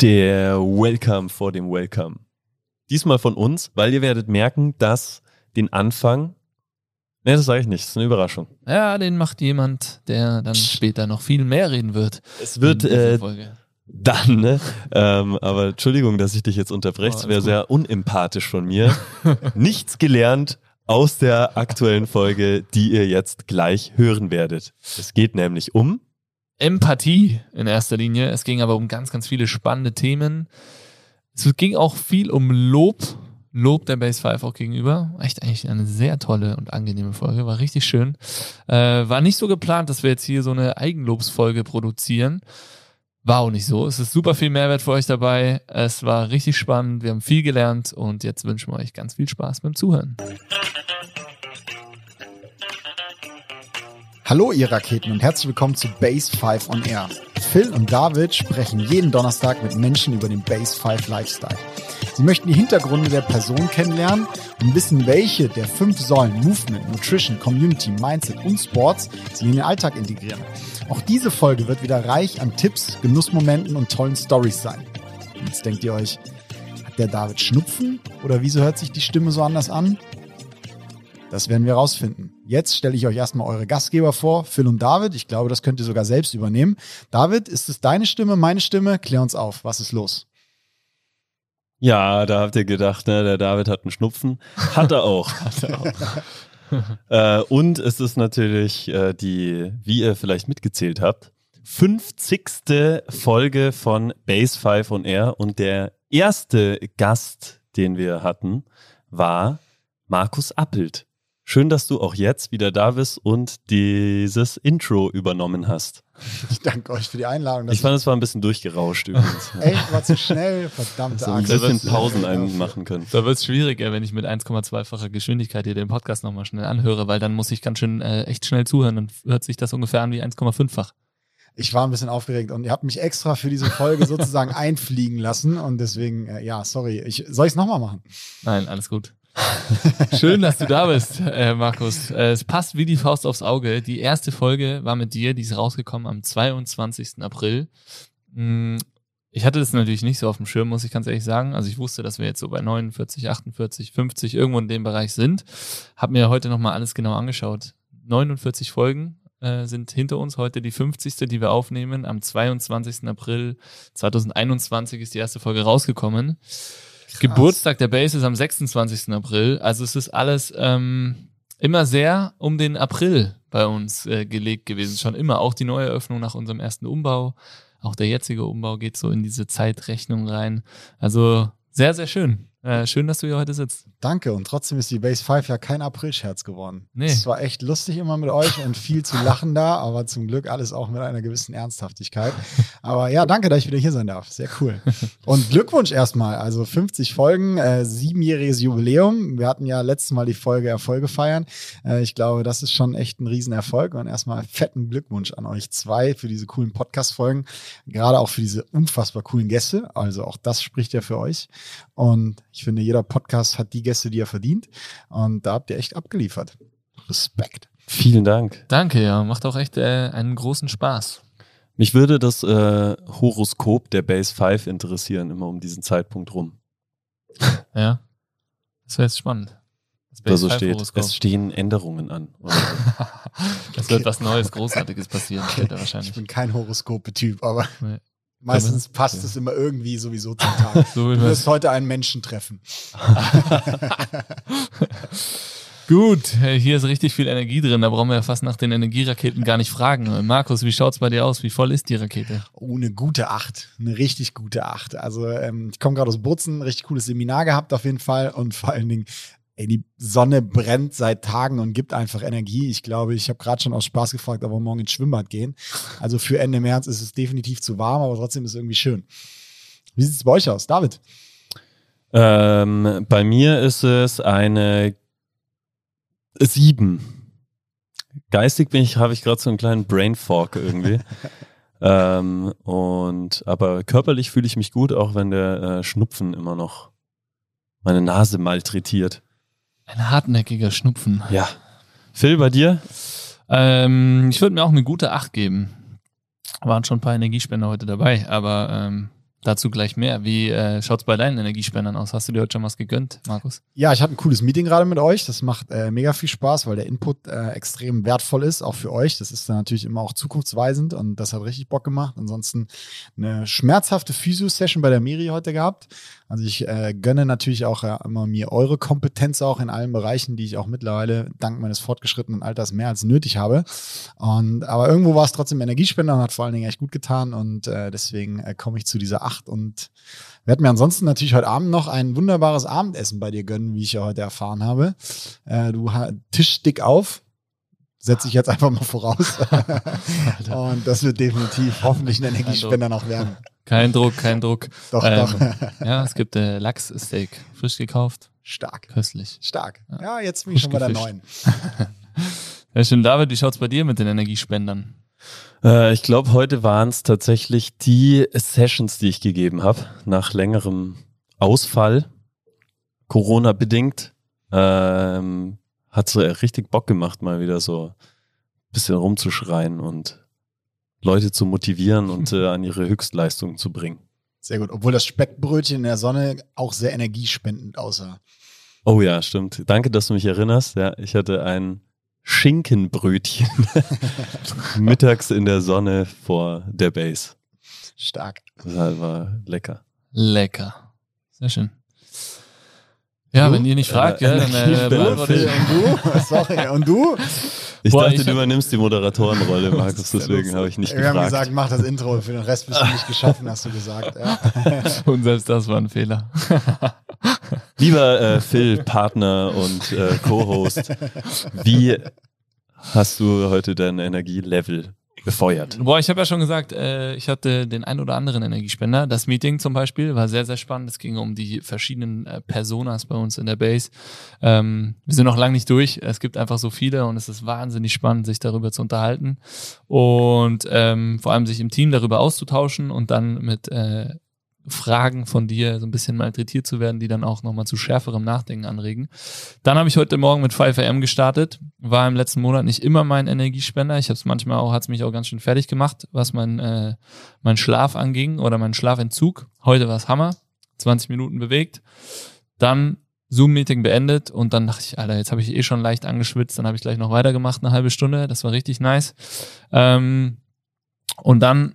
Der Welcome vor dem Welcome. Diesmal von uns, weil ihr werdet merken, dass den Anfang. Ne, das sage ich nicht, das ist eine Überraschung. Ja, den macht jemand, der dann später noch viel mehr reden wird. Es wird äh, dann, ne? ähm, aber Entschuldigung, dass ich dich jetzt unterbreche, Oh, es alles wäre sehr unempathisch von mir. Nichts gelernt aus der aktuellen Folge, die ihr jetzt gleich hören werdet. Es geht nämlich um Empathie in erster Linie. Es ging aber um ganz, ganz viele spannende Themen. Es ging auch viel um Lob. Lob der Base 5 auch gegenüber. Echt eigentlich eine sehr tolle und angenehme Folge. War richtig schön. Äh, war nicht so geplant, dass wir jetzt hier so eine Eigenlobsfolge produzieren. War auch nicht so. Es ist super viel Mehrwert für euch dabei. Es war richtig spannend. Wir haben viel gelernt und jetzt wünschen wir euch ganz viel Spaß beim Zuhören. Hallo ihr Raketen und herzlich willkommen zu Base 5 on Air. Phil und David sprechen jeden Donnerstag mit Menschen über den Base 5 Lifestyle. Sie möchten die Hintergründe der Person kennenlernen und wissen, welche der fünf Säulen Movement, Nutrition, Community, Mindset und Sports sie in den Alltag integrieren. Auch diese Folge wird wieder reich an Tipps, Genussmomenten und tollen Stories sein. Und Jetzt denkt ihr euch, hat der David Schnupfen oder wieso hört sich die Stimme so anders an? Das werden wir rausfinden. Jetzt stelle ich euch erstmal eure Gastgeber vor, Phil und David. Ich glaube, das könnt ihr sogar selbst übernehmen. David, ist es deine Stimme, meine Stimme? Klär uns auf. Was ist los? Ja, da habt ihr gedacht, ne, der David hat einen Schnupfen. Hat er auch. äh, und es ist natürlich äh, die, wie ihr vielleicht mitgezählt habt, 50. Folge von Base 5 on Air. Und der erste Gast, den wir hatten, war Markus Appelt. Schön, dass du auch jetzt wieder da bist und dieses Intro übernommen hast. Ich danke euch für die Einladung. Ich fand, es war ein bisschen durchgerauscht übrigens. ich- Echt, war zu schnell. Verdammte So ein Axt. bisschen Pausen einmachen können. Da wird es schwieriger, wenn ich mit 1,2-facher Geschwindigkeit hier den Podcast nochmal schnell anhöre, weil dann muss ich ganz schön äh, echt schnell zuhören und hört sich das ungefähr an wie 1,5-fach. Ich war ein bisschen aufgeregt und ihr habt mich extra für diese Folge sozusagen einfliegen lassen und deswegen, äh, ja, sorry. Ich, soll ich es nochmal machen? Nein, alles gut. Schön, dass du da bist, äh, Markus. Äh, es passt wie die Faust aufs Auge. Die erste Folge war mit dir, die ist rausgekommen am 22. April. Mm, Ich hatte das natürlich nicht so auf dem Schirm, muss ich ganz ehrlich sagen. Also ich wusste, dass wir jetzt so bei 49, 48, 50 irgendwo in dem Bereich sind. Hab mir heute nochmal alles genau angeschaut. 49 Folgen äh, sind hinter uns. Heute die 50. die wir aufnehmen. Am 22. April 2021 ist die erste Folge rausgekommen. Geburtstag der Base ist am 26. April. Also es ist alles ähm, immer sehr um den April bei uns äh, gelegt gewesen. Schon immer. Auch die Neueröffnung nach unserem ersten Umbau. Auch der jetzige Umbau geht so in diese Zeitrechnung rein. Also sehr, sehr schön. Äh, schön, dass du hier heute sitzt. Danke. Und trotzdem ist die Base 5 ja kein Aprilscherz geworden. Nee. Es war echt lustig immer mit euch und viel zu lachen da, aber zum Glück alles auch mit einer gewissen Ernsthaftigkeit. Aber ja, danke, dass ich wieder hier sein darf. Sehr cool. Und Glückwunsch erstmal. Also 50 Folgen, äh, siebenjähriges Jubiläum. Wir hatten ja letztes Mal die Folge Erfolge feiern. Äh, ich glaube, das ist schon echt ein Riesenerfolg. Und erstmal fetten Glückwunsch an euch zwei für diese coolen Podcast-Folgen. Gerade auch für diese unfassbar coolen Gäste. Also auch das spricht ja für euch. Und ich finde, jeder Podcast hat die Gäste, die er verdient. Und da habt ihr echt abgeliefert. Respekt. Vielen Dank. Danke, ja. Macht auch echt äh, einen großen Spaß. Mich würde das äh, Horoskop der Base 5 interessieren, immer um diesen Zeitpunkt rum. Ja. Das wäre jetzt spannend. Das Da so Base steht, 5 Horoskop. es stehen Änderungen an. Das wird was Neues, Großartiges passieren, später Ich wahrscheinlich. bin kein Horoskope-Typ, aber Nee. Meistens passt es immer irgendwie sowieso zum Tag. So Du wir wirst heute einen Menschen treffen. Gut, hier ist richtig viel Energie drin. Da brauchen wir ja fast nach den Energieraketen gar nicht fragen. Markus, wie schaut's bei dir aus? Wie voll ist die Rakete? Oh, eine gute Acht. Eine richtig gute Acht. Also ähm, ich komme gerade aus Bozen, richtig cooles Seminar gehabt auf jeden Fall. Und vor allen Dingen, ey, die Sonne brennt seit Tagen und gibt einfach Energie. Ich glaube, ich habe gerade schon aus Spaß gefragt, ob wir morgen ins Schwimmbad gehen. Also für Ende März ist es definitiv zu warm, aber trotzdem ist es irgendwie schön. Wie sieht es bei euch aus, David? ähm, bei mir ist es eine 7. Geistig bin ich, habe ich gerade so einen kleinen Brain Fork irgendwie. ähm, und aber körperlich fühle ich mich gut, auch wenn der äh, Schnupfen immer noch meine Nase malträtiert. Ein hartnäckiger Schnupfen. Ja. Phil, bei dir? Ähm, ich würde mir auch eine gute Acht geben. Waren schon ein paar Energiespender heute dabei, aber ähm, Dazu gleich mehr. Wie äh, schaut es bei deinen Energiespendern aus? Hast du dir heute schon was gegönnt, Markus? Ja, ich hatte ein cooles Meeting gerade mit euch. Das macht äh, mega viel Spaß, weil der Input äh, extrem wertvoll ist, auch für euch. Das ist dann natürlich immer auch zukunftsweisend und das hat richtig Bock gemacht. Ansonsten eine schmerzhafte Physio-Session bei der Miri heute gehabt. Also ich äh, gönne natürlich auch äh, immer mir eure Kompetenz auch in allen Bereichen, die ich auch mittlerweile dank meines fortgeschrittenen Alters mehr als nötig habe. Und aber irgendwo war es trotzdem Energiespender und hat vor allen Dingen echt gut getan und äh, deswegen äh, komme ich zu dieser acht und werde mir ansonsten natürlich heute Abend noch ein wunderbares Abendessen bei dir gönnen, wie ich ja heute erfahren habe. Äh, du Tisch dick auf, setze ich jetzt einfach mal voraus. und das wird definitiv hoffentlich ein Energiespender noch werden. Kein Druck, kein Druck. Doch, ähm, doch. ja, es gibt äh, Lachssteak, frisch gekauft. Stark. Köstlich. Stark. Ja, jetzt bin ich schon bei der neuen. Ja, schön, David, wie schaut es bei dir mit den Energiespendern? Äh, ich glaube, heute waren es tatsächlich die Sessions, die ich gegeben habe, nach längerem Ausfall, Corona-bedingt. Ähm, hat so richtig Bock gemacht, mal wieder so ein bisschen rumzuschreien und Leute zu motivieren und äh, an ihre Höchstleistungen zu bringen. Sehr gut, obwohl das Speckbrötchen in der Sonne auch sehr energiespendend aussah. Oh ja, stimmt. Danke, dass du mich erinnerst. Ja, ich hatte ein Schinkenbrötchen mittags in der Sonne vor der Base. Stark. Das war lecker. Lecker. Sehr schön. Ja, du? wenn ihr nicht fragt, ja, dann äh, beantworte ich. Und du? Sorry, und du? Ich Boah, dachte, ich du übernimmst die Moderatorenrolle, Markus, deswegen habe ich nicht Wir gefragt. Wir haben gesagt, mach das Intro, für den Rest bist du nicht geschaffen, hast du gesagt. Ja. Und selbst das war ein Fehler. Lieber äh, Phil, Partner und äh, Co-Host, wie hast du heute dein Energielevel befeuert. Boah, ich habe ja schon gesagt, äh, ich hatte den ein oder anderen Energiespender. Das Meeting zum Beispiel war sehr, sehr spannend. Es ging um die verschiedenen äh, Personas bei uns in der Base. Ähm, wir sind noch lange nicht durch. Es gibt einfach so viele und es ist wahnsinnig spannend, sich darüber zu unterhalten und ähm, vor allem sich im Team darüber auszutauschen und dann mit äh, Fragen von dir so ein bisschen malträtiert zu werden, die dann auch nochmal zu schärferem Nachdenken anregen. Dann habe ich heute Morgen mit 5am gestartet, war im letzten Monat nicht immer mein Energiespender. Ich habe es manchmal auch, hat es mich auch ganz schön fertig gemacht, was mein, äh, mein Schlaf anging oder mein Schlafentzug. Heute war es Hammer, 20 Minuten bewegt. Dann Zoom-Meeting beendet und dann dachte ich, Alter, jetzt habe ich eh schon leicht angeschwitzt, dann habe ich gleich noch weitergemacht, eine halbe Stunde, das war richtig nice. Ähm, und dann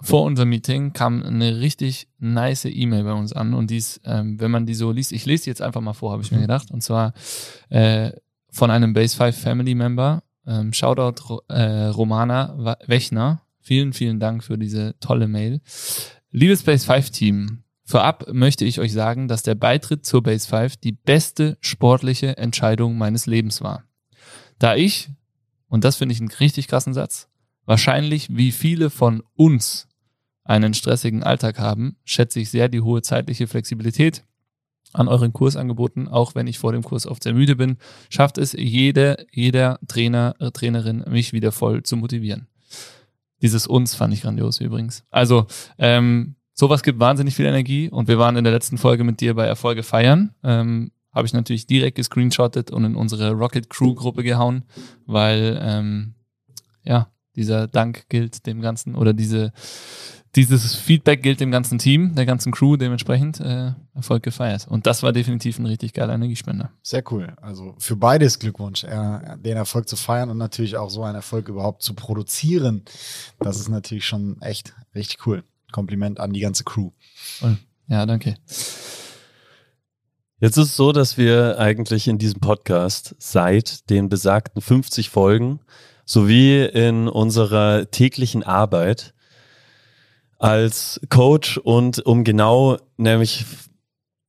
vor unserem Meeting kam eine richtig nice E-Mail bei uns an und dies, ähm, wenn man die so liest, ich lese die jetzt einfach mal vor, habe ich mir mhm. gedacht, und zwar äh, von einem Base 5 Family Member, ähm, Shoutout äh, Romana Wechner, vielen, vielen Dank für diese tolle Mail. Liebes Base 5 Team, vorab möchte ich euch sagen, dass der Beitritt zur Base 5 die beste sportliche Entscheidung meines Lebens war. Da ich, und das finde ich einen richtig krassen Satz, wahrscheinlich wie viele von uns einen stressigen Alltag haben, schätze ich sehr die hohe zeitliche Flexibilität an euren Kursangeboten, auch wenn ich vor dem Kurs oft sehr müde bin, schafft es jede, jeder Trainer, äh, Trainerin, mich wieder voll zu motivieren. Dieses uns fand ich grandios übrigens. Also, ähm, sowas gibt wahnsinnig viel Energie und wir waren in der letzten Folge mit dir bei Erfolge feiern. Ähm, Habe ich natürlich direkt gescreenshottet und in unsere Rocket Crew Gruppe gehauen, weil ähm, ja, dieser Dank gilt dem Ganzen oder diese, dieses Feedback gilt dem ganzen Team, der ganzen Crew dementsprechend äh, Erfolg gefeiert. Und das war definitiv ein richtig geiler Energiespender. Sehr cool. Also für beides Glückwunsch, äh, den Erfolg zu feiern und natürlich auch so einen Erfolg überhaupt zu produzieren. Das ist natürlich schon echt richtig cool. Kompliment an die ganze Crew. Ja, danke. Jetzt ist es so, dass wir eigentlich in diesem Podcast seit den besagten 50 Folgen sowie in unserer täglichen Arbeit als Coach und um genau nämlich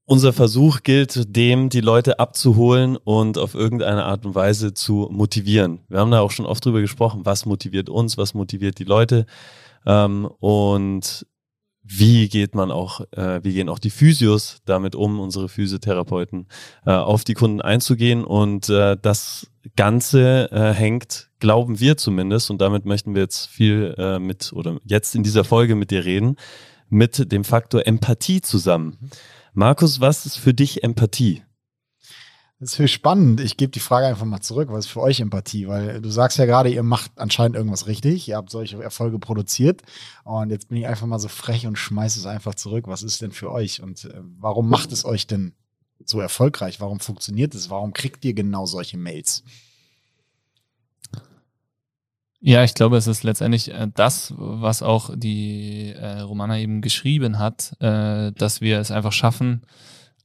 unser Versuch gilt, dem die Leute abzuholen und auf irgendeine Art und Weise zu motivieren. Wir haben da auch schon oft drüber gesprochen, was motiviert uns, was motiviert die Leute. Ähm, und wie geht man auch, äh, wie gehen auch die Physios damit um, unsere Physiotherapeuten, äh, auf die Kunden einzugehen. Und äh, das Ganze äh, hängt, glauben wir zumindest, und damit möchten wir jetzt viel äh, mit oder jetzt in dieser Folge mit dir reden, mit dem Faktor Empathie zusammen. Markus, was ist für dich Empathie? Das ist spannend. Ich gebe die Frage einfach mal zurück. Was ist für euch Empathie? Weil du sagst ja gerade, ihr macht anscheinend irgendwas richtig. Ihr habt solche Erfolge produziert. Und jetzt bin ich einfach mal so frech und schmeiße es einfach zurück. Was ist denn für euch? Und äh, warum macht es euch denn so erfolgreich? Warum funktioniert es? Warum kriegt ihr genau solche Mails? Ja, ich glaube, es ist letztendlich äh, das, was auch die äh, Romana eben geschrieben hat, äh, dass wir es einfach schaffen,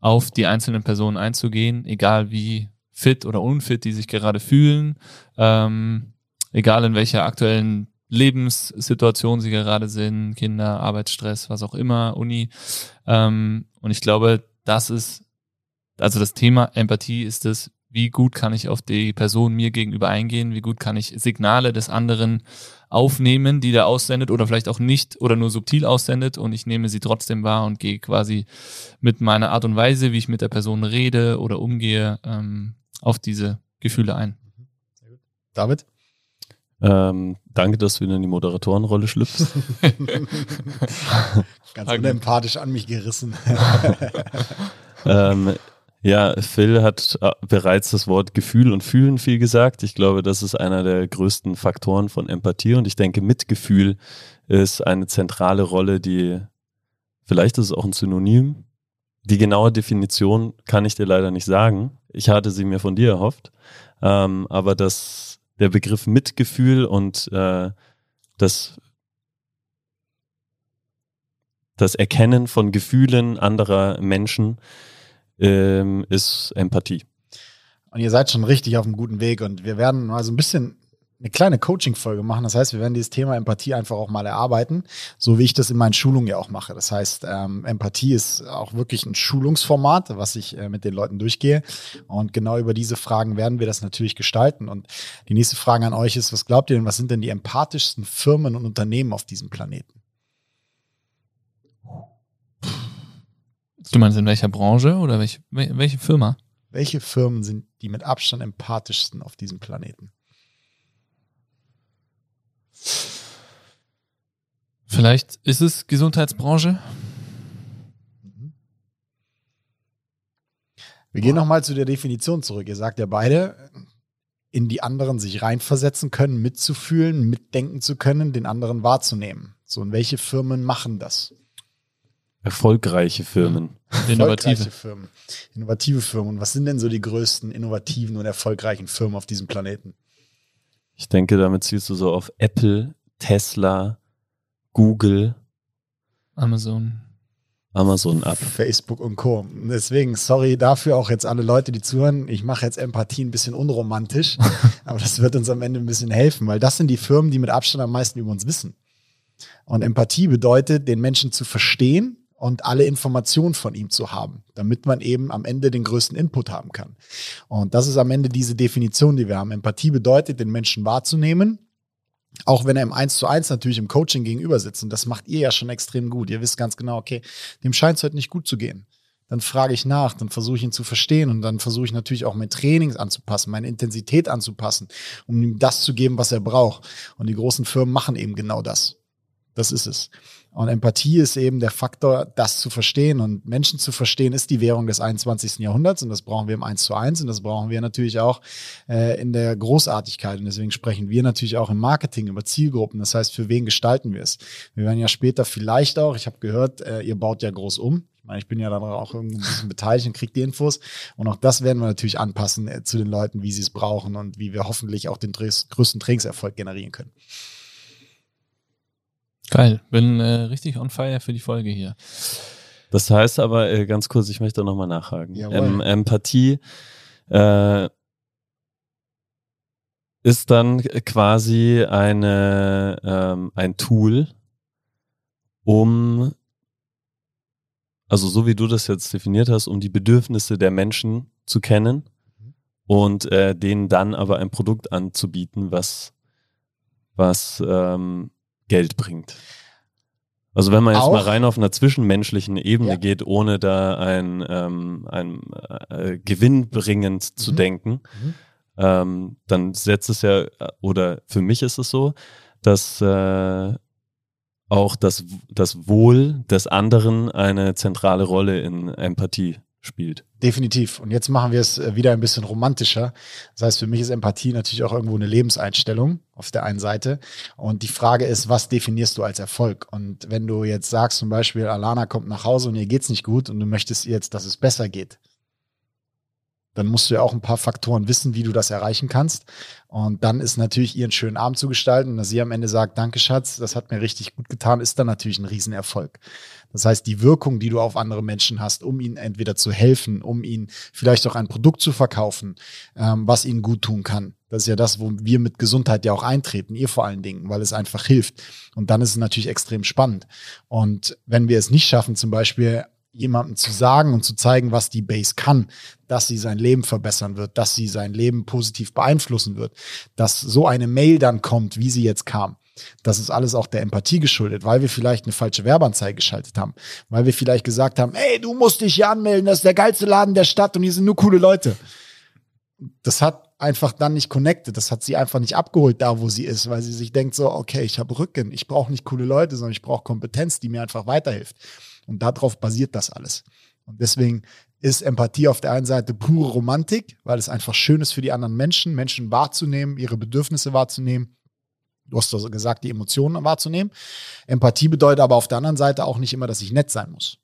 auf die einzelnen Personen einzugehen, egal wie fit oder unfit die sich gerade fühlen, ähm, egal in welcher aktuellen Lebenssituation sie gerade sind, Kinder, Arbeitsstress, was auch immer, Uni. Ähm, und ich glaube, das ist, also das Thema Empathie ist es, wie gut kann ich auf die Person mir gegenüber eingehen, wie gut kann ich Signale des anderen aufnehmen, die der aussendet oder vielleicht auch nicht oder nur subtil aussendet und ich nehme sie trotzdem wahr und gehe quasi mit meiner Art und Weise, wie ich mit der Person rede oder umgehe, ähm, auf diese Gefühle ein. David? Ähm, danke, dass du wieder in die Moderatorenrolle schlüpfst. Ganz unempathisch an mich gerissen. ähm, ja, Phil hat äh, bereits das Wort Gefühl und Fühlen viel gesagt. Ich glaube, das ist einer der größten Faktoren von Empathie und ich denke, Mitgefühl ist eine zentrale Rolle, die vielleicht ist es auch ein Synonym. Die genaue Definition kann ich dir leider nicht sagen. Ich hatte sie mir von dir erhofft. Ähm, aber das, der Begriff Mitgefühl und äh, das, das Erkennen von Gefühlen anderer Menschen ähm, ist Empathie. Und ihr seid schon richtig auf einem guten Weg und wir werden mal so ein bisschen eine kleine Coaching-Folge machen. Das heißt, wir werden dieses Thema Empathie einfach auch mal erarbeiten, so wie ich das in meinen Schulungen ja auch mache. Das heißt, ähm, Empathie ist auch wirklich ein Schulungsformat, was ich äh, mit den Leuten durchgehe. Und genau über diese Fragen werden wir das natürlich gestalten. Und die nächste Frage an euch ist, was glaubt ihr denn, was sind denn die empathischsten Firmen und Unternehmen auf diesem Planeten? Du meinst in welcher Branche oder welche, welche Firma? Welche Firmen sind die mit Abstand empathischsten auf diesem Planeten? Vielleicht ist es Gesundheitsbranche. Mhm. Wir gehen nochmal zu der Definition zurück. Ihr sagt ja beide, in die anderen sich reinversetzen können, mitzufühlen, mitdenken zu können, den anderen wahrzunehmen. So, und welche Firmen machen das? Erfolgreiche Firmen. Innovative Firmen. Innovative Firmen. Und was sind denn so die größten innovativen und erfolgreichen Firmen auf diesem Planeten? Ich denke, damit zielst du so auf Apple, Tesla, Google, Amazon. Amazon ab. Facebook und Co. Deswegen, sorry dafür auch jetzt alle Leute, die zuhören. Ich mache jetzt Empathie ein bisschen unromantisch, aber das wird uns am Ende ein bisschen helfen, weil das sind die Firmen, die mit Abstand am meisten über uns wissen. Und Empathie bedeutet, den Menschen zu verstehen und alle Informationen von ihm zu haben, damit man eben am Ende den größten Input haben kann. Und das ist am Ende diese Definition, die wir haben. Empathie bedeutet, den Menschen wahrzunehmen, auch wenn er im Eins zu eins natürlich im Coaching gegenüber sitzt. Und das macht ihr ja schon extrem gut. Ihr wisst ganz genau, okay, dem scheint es heute nicht gut zu gehen. Dann frage ich nach, dann versuche ich ihn zu verstehen und dann versuche ich natürlich auch mein Trainings anzupassen, meine Intensität anzupassen, um ihm das zu geben, was er braucht. Und die großen Firmen machen eben genau das. Das ist es. Und Empathie ist eben der Faktor, das zu verstehen. Und Menschen zu verstehen ist die Währung des 21. Jahrhunderts. Und das brauchen wir im 1 zu 1. Und das brauchen wir natürlich auch äh, in der Großartigkeit. Und deswegen sprechen wir natürlich auch im Marketing über Zielgruppen. Das heißt, für wen gestalten wir es? Wir werden ja später vielleicht auch, ich habe gehört, äh, ihr baut ja groß um. Ich meine, ich bin ja dann auch irgendwie ein bisschen beteiligt und kriege die Infos. Und auch das werden wir natürlich anpassen äh, zu den Leuten, wie sie es brauchen und wie wir hoffentlich auch den größten Trainingserfolg generieren können. Geil, bin äh, richtig on fire für die Folge hier. Das heißt aber äh, ganz kurz, ich möchte nochmal nachhaken. Ähm, Empathie äh, ist dann quasi eine, ähm, ein Tool, um, also so wie du das jetzt definiert hast, um die Bedürfnisse der Menschen zu kennen mhm. und äh, denen dann aber ein Produkt anzubieten, was, was ähm, Geld bringt. Also wenn man jetzt auch, mal rein auf einer zwischenmenschlichen Ebene ja. geht, ohne da ein, ähm, ein äh, gewinnbringend mhm. zu denken, mhm. ähm, dann setzt es ja, oder für mich ist es so, dass äh, auch das, das Wohl des anderen eine zentrale Rolle in Empathie spielt. Definitiv. Und jetzt machen wir es äh, wieder ein bisschen romantischer. Das heißt, für mich ist Empathie natürlich auch irgendwo eine Lebenseinstellung auf der einen Seite. Und die Frage ist, was definierst du als Erfolg? Und wenn du jetzt sagst, zum Beispiel, Alana kommt nach Hause und ihr geht's nicht gut und du möchtest jetzt, dass es besser geht, dann musst du ja auch ein paar Faktoren wissen, wie du das erreichen kannst. Und dann ist natürlich ihren schönen Abend zu gestalten, dass sie am Ende sagt, danke Schatz, das hat mir richtig gut getan, ist dann natürlich ein Riesenerfolg. Das heißt, die Wirkung, die du auf andere Menschen hast, um ihnen entweder zu helfen, um ihnen vielleicht auch ein Produkt zu verkaufen, ähm, was ihnen gut tun kann. Das ist ja das, wo wir mit Gesundheit ja auch eintreten, ihr vor allen Dingen, weil es einfach hilft. Und dann ist es natürlich extrem spannend. Und wenn wir es nicht schaffen, zum Beispiel jemandem zu sagen und zu zeigen, was die Base kann, dass sie sein Leben verbessern wird, dass sie sein Leben positiv beeinflussen wird, dass so eine Mail dann kommt, wie sie jetzt kam. Das ist alles auch der Empathie geschuldet, weil wir vielleicht eine falsche Werbeanzeige geschaltet haben, weil wir vielleicht gesagt haben, ey, du musst dich hier anmelden, das ist der geilste Laden der Stadt und hier sind nur coole Leute. Das hat einfach dann nicht connected, das hat sie einfach nicht abgeholt da, wo sie ist, weil sie sich denkt so, okay, ich habe Rücken, ich brauche nicht coole Leute, sondern ich brauche Kompetenz, die mir einfach weiterhilft. Und darauf basiert das alles. Und deswegen ist Empathie auf der einen Seite pure Romantik, weil es einfach schön ist für die anderen Menschen, Menschen wahrzunehmen, ihre Bedürfnisse wahrzunehmen. Du hast also gesagt, die Emotionen wahrzunehmen. Empathie bedeutet aber auf der anderen Seite auch nicht immer, dass ich nett sein muss.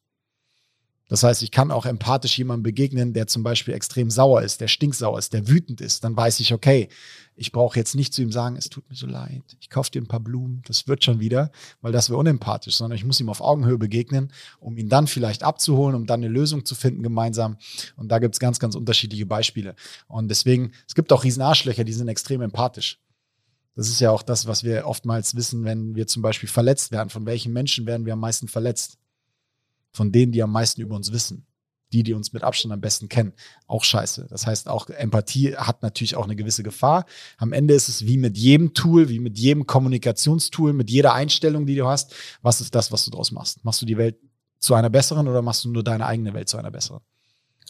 Das heißt, ich kann auch empathisch jemandem begegnen, der zum Beispiel extrem sauer ist, der stinksauer ist, der wütend ist. Dann weiß ich, okay, ich brauche jetzt nicht zu ihm sagen, es tut mir so leid, ich kaufe dir ein paar Blumen, das wird schon wieder, weil das wäre unempathisch, sondern ich muss ihm auf Augenhöhe begegnen, um ihn dann vielleicht abzuholen, um dann eine Lösung zu finden gemeinsam. Und da gibt es ganz, ganz unterschiedliche Beispiele. Und deswegen, es gibt auch riesen Arschlöcher, die sind extrem empathisch. Das ist ja auch das, was wir oftmals wissen, wenn wir zum Beispiel verletzt werden. Von welchen Menschen werden wir am meisten verletzt? Von denen, die am meisten über uns wissen. Die, die uns mit Abstand am besten kennen. Auch scheiße. Das heißt, auch Empathie hat natürlich auch eine gewisse Gefahr. Am Ende ist es wie mit jedem Tool, wie mit jedem Kommunikationstool, mit jeder Einstellung, die du hast. Was ist das, was du daraus machst? Machst du die Welt zu einer besseren oder machst du nur deine eigene Welt zu einer besseren?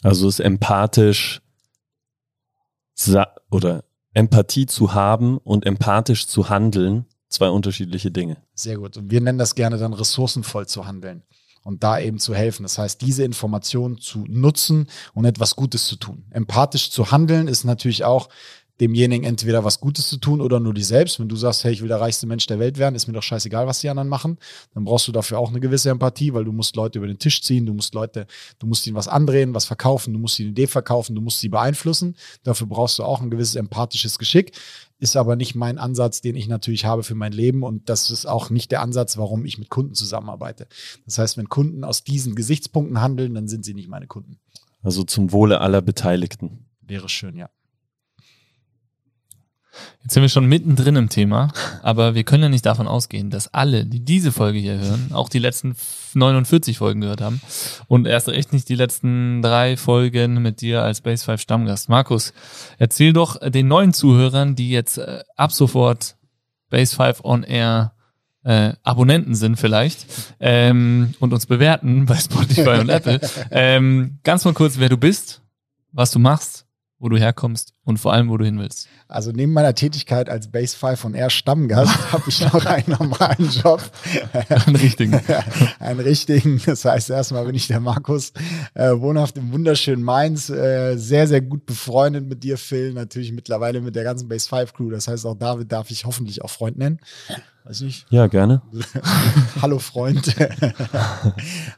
Also ist empathisch oder Empathie zu haben und empathisch zu handeln zwei unterschiedliche Dinge. Sehr gut. Und wir nennen das gerne dann ressourcenvoll zu handeln und da eben zu helfen. Das heißt, diese Informationen zu nutzen und etwas Gutes zu tun. Empathisch zu handeln ist natürlich auch demjenigen entweder was Gutes zu tun oder nur die selbst. Wenn du sagst, hey, ich will der reichste Mensch der Welt werden, ist mir doch scheißegal, was die anderen machen, dann brauchst du dafür auch eine gewisse Empathie, weil du musst Leute über den Tisch ziehen, du musst Leute, du musst ihnen was andrehen, was verkaufen, du musst ihnen eine Idee verkaufen, du musst sie beeinflussen. Dafür brauchst du auch ein gewisses empathisches Geschick. Ist aber nicht mein Ansatz, den ich natürlich habe für mein Leben und das ist auch nicht der Ansatz, warum ich mit Kunden zusammenarbeite. Das heißt, wenn Kunden aus diesen Gesichtspunkten handeln, dann sind sie nicht meine Kunden. Also zum Wohle aller Beteiligten. Wäre schön, ja. Jetzt sind wir schon mittendrin im Thema, aber wir können ja nicht davon ausgehen, dass alle, die diese Folge hier hören, auch die letzten 49 Folgen gehört haben und erst recht nicht die letzten drei Folgen mit dir als Base 5 Stammgast. Markus, erzähl doch den neuen Zuhörern, die jetzt äh, ab sofort Base 5 on Air äh, Abonnenten sind vielleicht ähm, und uns bewerten bei Spotify und Apple. Ähm, ganz mal kurz, wer du bist, was du machst wo du herkommst und vor allem, wo du hin willst. Also neben meiner Tätigkeit als Base 5 von Air Stammgast habe ich noch einen normalen Job. einen richtigen. einen richtigen. Das heißt, erstmal bin ich der Markus, äh, wohnhaft im wunderschönen Mainz, äh, sehr, sehr gut befreundet mit dir, Phil, natürlich mittlerweile mit der ganzen Base 5 Crew. Das heißt, auch David darf ich hoffentlich auch Freund nennen. Weiß ich. Ja, gerne. Hallo Freund.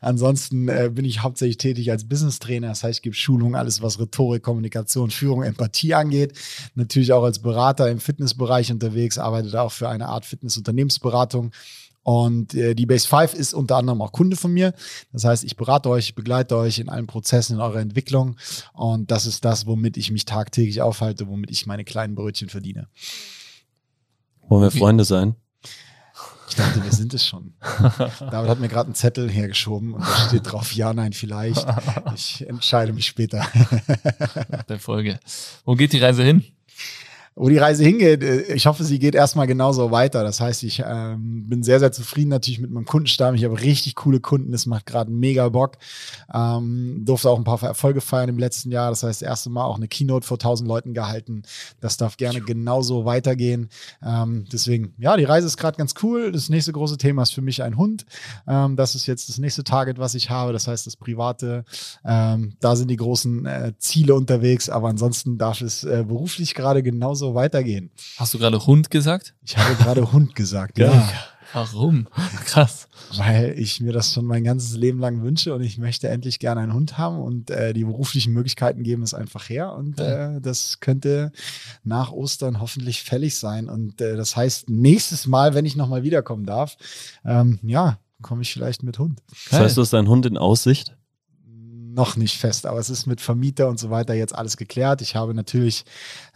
Ansonsten äh, bin ich hauptsächlich tätig als Business Trainer. Das heißt, ich gebe Schulung, alles was Rhetorik, Kommunikation, Führung, Empathie angeht. Natürlich auch als Berater im Fitnessbereich unterwegs, arbeite da auch für eine Art Fitnessunternehmensberatung. Und äh, die Base 5 ist unter anderem auch Kunde von mir. Das heißt, ich berate euch, begleite euch in allen Prozessen, in eurer Entwicklung. Und das ist das, womit ich mich tagtäglich aufhalte, womit ich meine kleinen Brötchen verdiene. Wollen wir Freunde sein? Ich dachte, wir sind es schon. David hat mir gerade einen Zettel hergeschoben und da steht drauf, ja, nein, vielleicht. Ich entscheide mich später. Nach der Folge. Wo geht die Reise hin? Wo die Reise hingeht, äh, ich hoffe, sie geht erstmal genauso weiter. Das heißt, ich ähm, bin sehr, sehr zufrieden natürlich mit meinem Kundenstamm. Ich habe richtig coole Kunden, das macht gerade mega Bock. Ähm, durfte auch ein paar Erfolge feiern im letzten Jahr. Das heißt, das erste Mal auch eine Keynote vor 1000 Leuten gehalten. Das darf gerne genauso weitergehen. Ähm, deswegen, ja, die Reise ist gerade ganz cool. Das nächste große Thema ist für mich ein Hund. Ähm, das ist jetzt das nächste Target, was ich habe. Das heißt, das Private. Ähm, da sind die großen äh, Ziele unterwegs. Aber ansonsten darf es äh, beruflich gerade genauso weitergehen. Hast du gerade Hund gesagt? Ich habe gerade Hund gesagt, ja. ja. Warum? Krass. Weil ich mir das schon mein ganzes Leben lang wünsche und ich möchte endlich gerne einen Hund haben und äh, die beruflichen Möglichkeiten geben es einfach her und äh, das könnte nach Ostern hoffentlich fällig sein und äh, das heißt nächstes Mal, wenn ich nochmal wiederkommen darf, ähm, ja, komme ich vielleicht mit Hund. Das heißt, du hast einen Hund in Aussicht? Noch nicht fest, aber es ist mit Vermieter und so weiter jetzt alles geklärt. Ich habe natürlich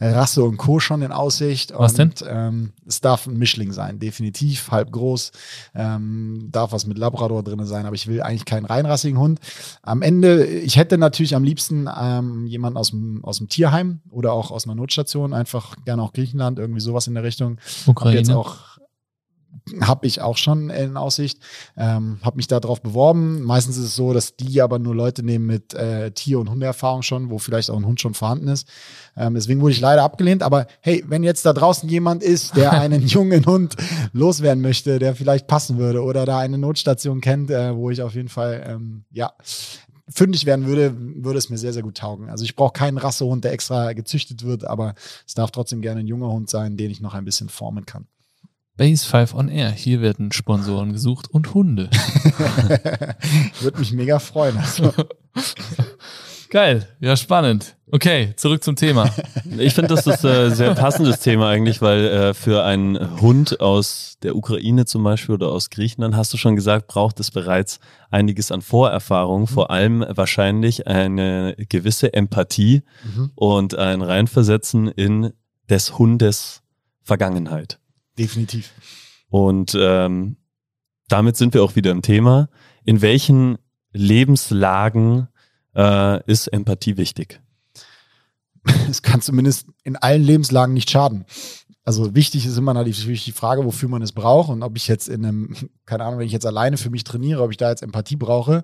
Rasse und Co. schon in Aussicht. Was und, denn? Ähm, es darf ein Mischling sein, definitiv, halb groß. Ähm, darf was mit Labrador drin sein, aber ich will eigentlich keinen reinrassigen Hund. Am Ende, ich hätte natürlich am liebsten ähm, jemanden aus dem, aus dem Tierheim oder auch aus einer Notstation, einfach gerne auch Griechenland, irgendwie sowas in der Richtung. Ukraine. Hab jetzt auch habe ich auch schon in Aussicht. Ähm, habe mich darauf beworben. Meistens ist es so, dass die aber nur Leute nehmen mit äh, Tier- und Hundeerfahrung schon, wo vielleicht auch ein Hund schon vorhanden ist. Ähm, deswegen wurde ich leider abgelehnt. Aber hey, wenn jetzt da draußen jemand ist, der einen jungen Hund loswerden möchte, der vielleicht passen würde oder da eine Notstation kennt, äh, wo ich auf jeden Fall ähm, ja fündig werden würde, würde es mir sehr, sehr gut taugen. Also ich brauche keinen Rassehund, der extra gezüchtet wird, aber es darf trotzdem gerne ein junger Hund sein, den ich noch ein bisschen formen kann. Base 5 on Air. Hier werden Sponsoren gesucht und Hunde. Würde mich mega freuen. Also. Geil, ja spannend. Okay, zurück zum Thema. Ich finde, das ist ein äh, sehr passendes Thema eigentlich, weil äh, für einen Hund aus der Ukraine zum Beispiel oder aus Griechenland, hast du schon gesagt, braucht es bereits einiges an Vorerfahrung, vor allem wahrscheinlich eine gewisse Empathie mhm. und ein Reinversetzen in des Hundes Vergangenheit. Definitiv. Und ähm, damit sind wir auch wieder im Thema. In welchen Lebenslagen äh, ist Empathie wichtig? Es kann zumindest in allen Lebenslagen nicht schaden. Also wichtig ist immer natürlich die Frage, wofür man es braucht und ob ich jetzt in einem, keine Ahnung, wenn ich jetzt alleine für mich trainiere, ob ich da jetzt Empathie brauche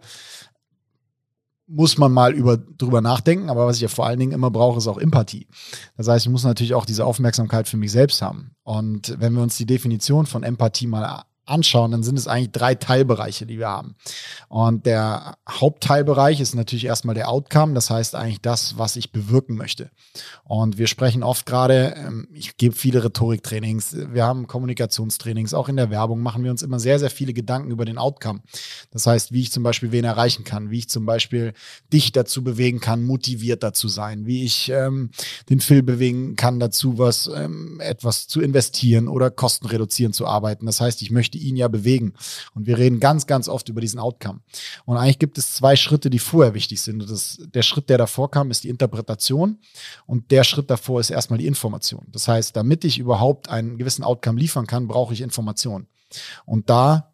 muss man mal über, drüber nachdenken. Aber was ich ja vor allen Dingen immer brauche, ist auch Empathie. Das heißt, ich muss natürlich auch diese Aufmerksamkeit für mich selbst haben. Und wenn wir uns die Definition von Empathie mal anschauen, dann sind es eigentlich drei Teilbereiche, die wir haben. Und der Hauptteilbereich ist natürlich erstmal der Outcome, das heißt eigentlich das, was ich bewirken möchte. Und wir sprechen oft gerade, ähm, ich gebe viele Rhetoriktrainings, wir haben Kommunikationstrainings, auch in der Werbung machen wir uns immer sehr, sehr viele Gedanken über den Outcome. Das heißt, wie ich zum Beispiel wen erreichen kann, wie ich zum Beispiel dich dazu bewegen kann, motivierter zu sein, wie ich ähm, den Phil bewegen kann dazu, was ähm, etwas zu investieren oder Kosten reduzieren zu arbeiten. Das heißt, ich möchte ihn ja bewegen. Und wir reden ganz, ganz oft über diesen Outcome. Und eigentlich gibt es zwei Schritte, die vorher wichtig sind. Das, der Schritt, der davor kam, ist die Interpretation. Und der Schritt davor ist erstmal die Information. Das heißt, damit ich überhaupt einen gewissen Outcome liefern kann, brauche ich Informationen. Und da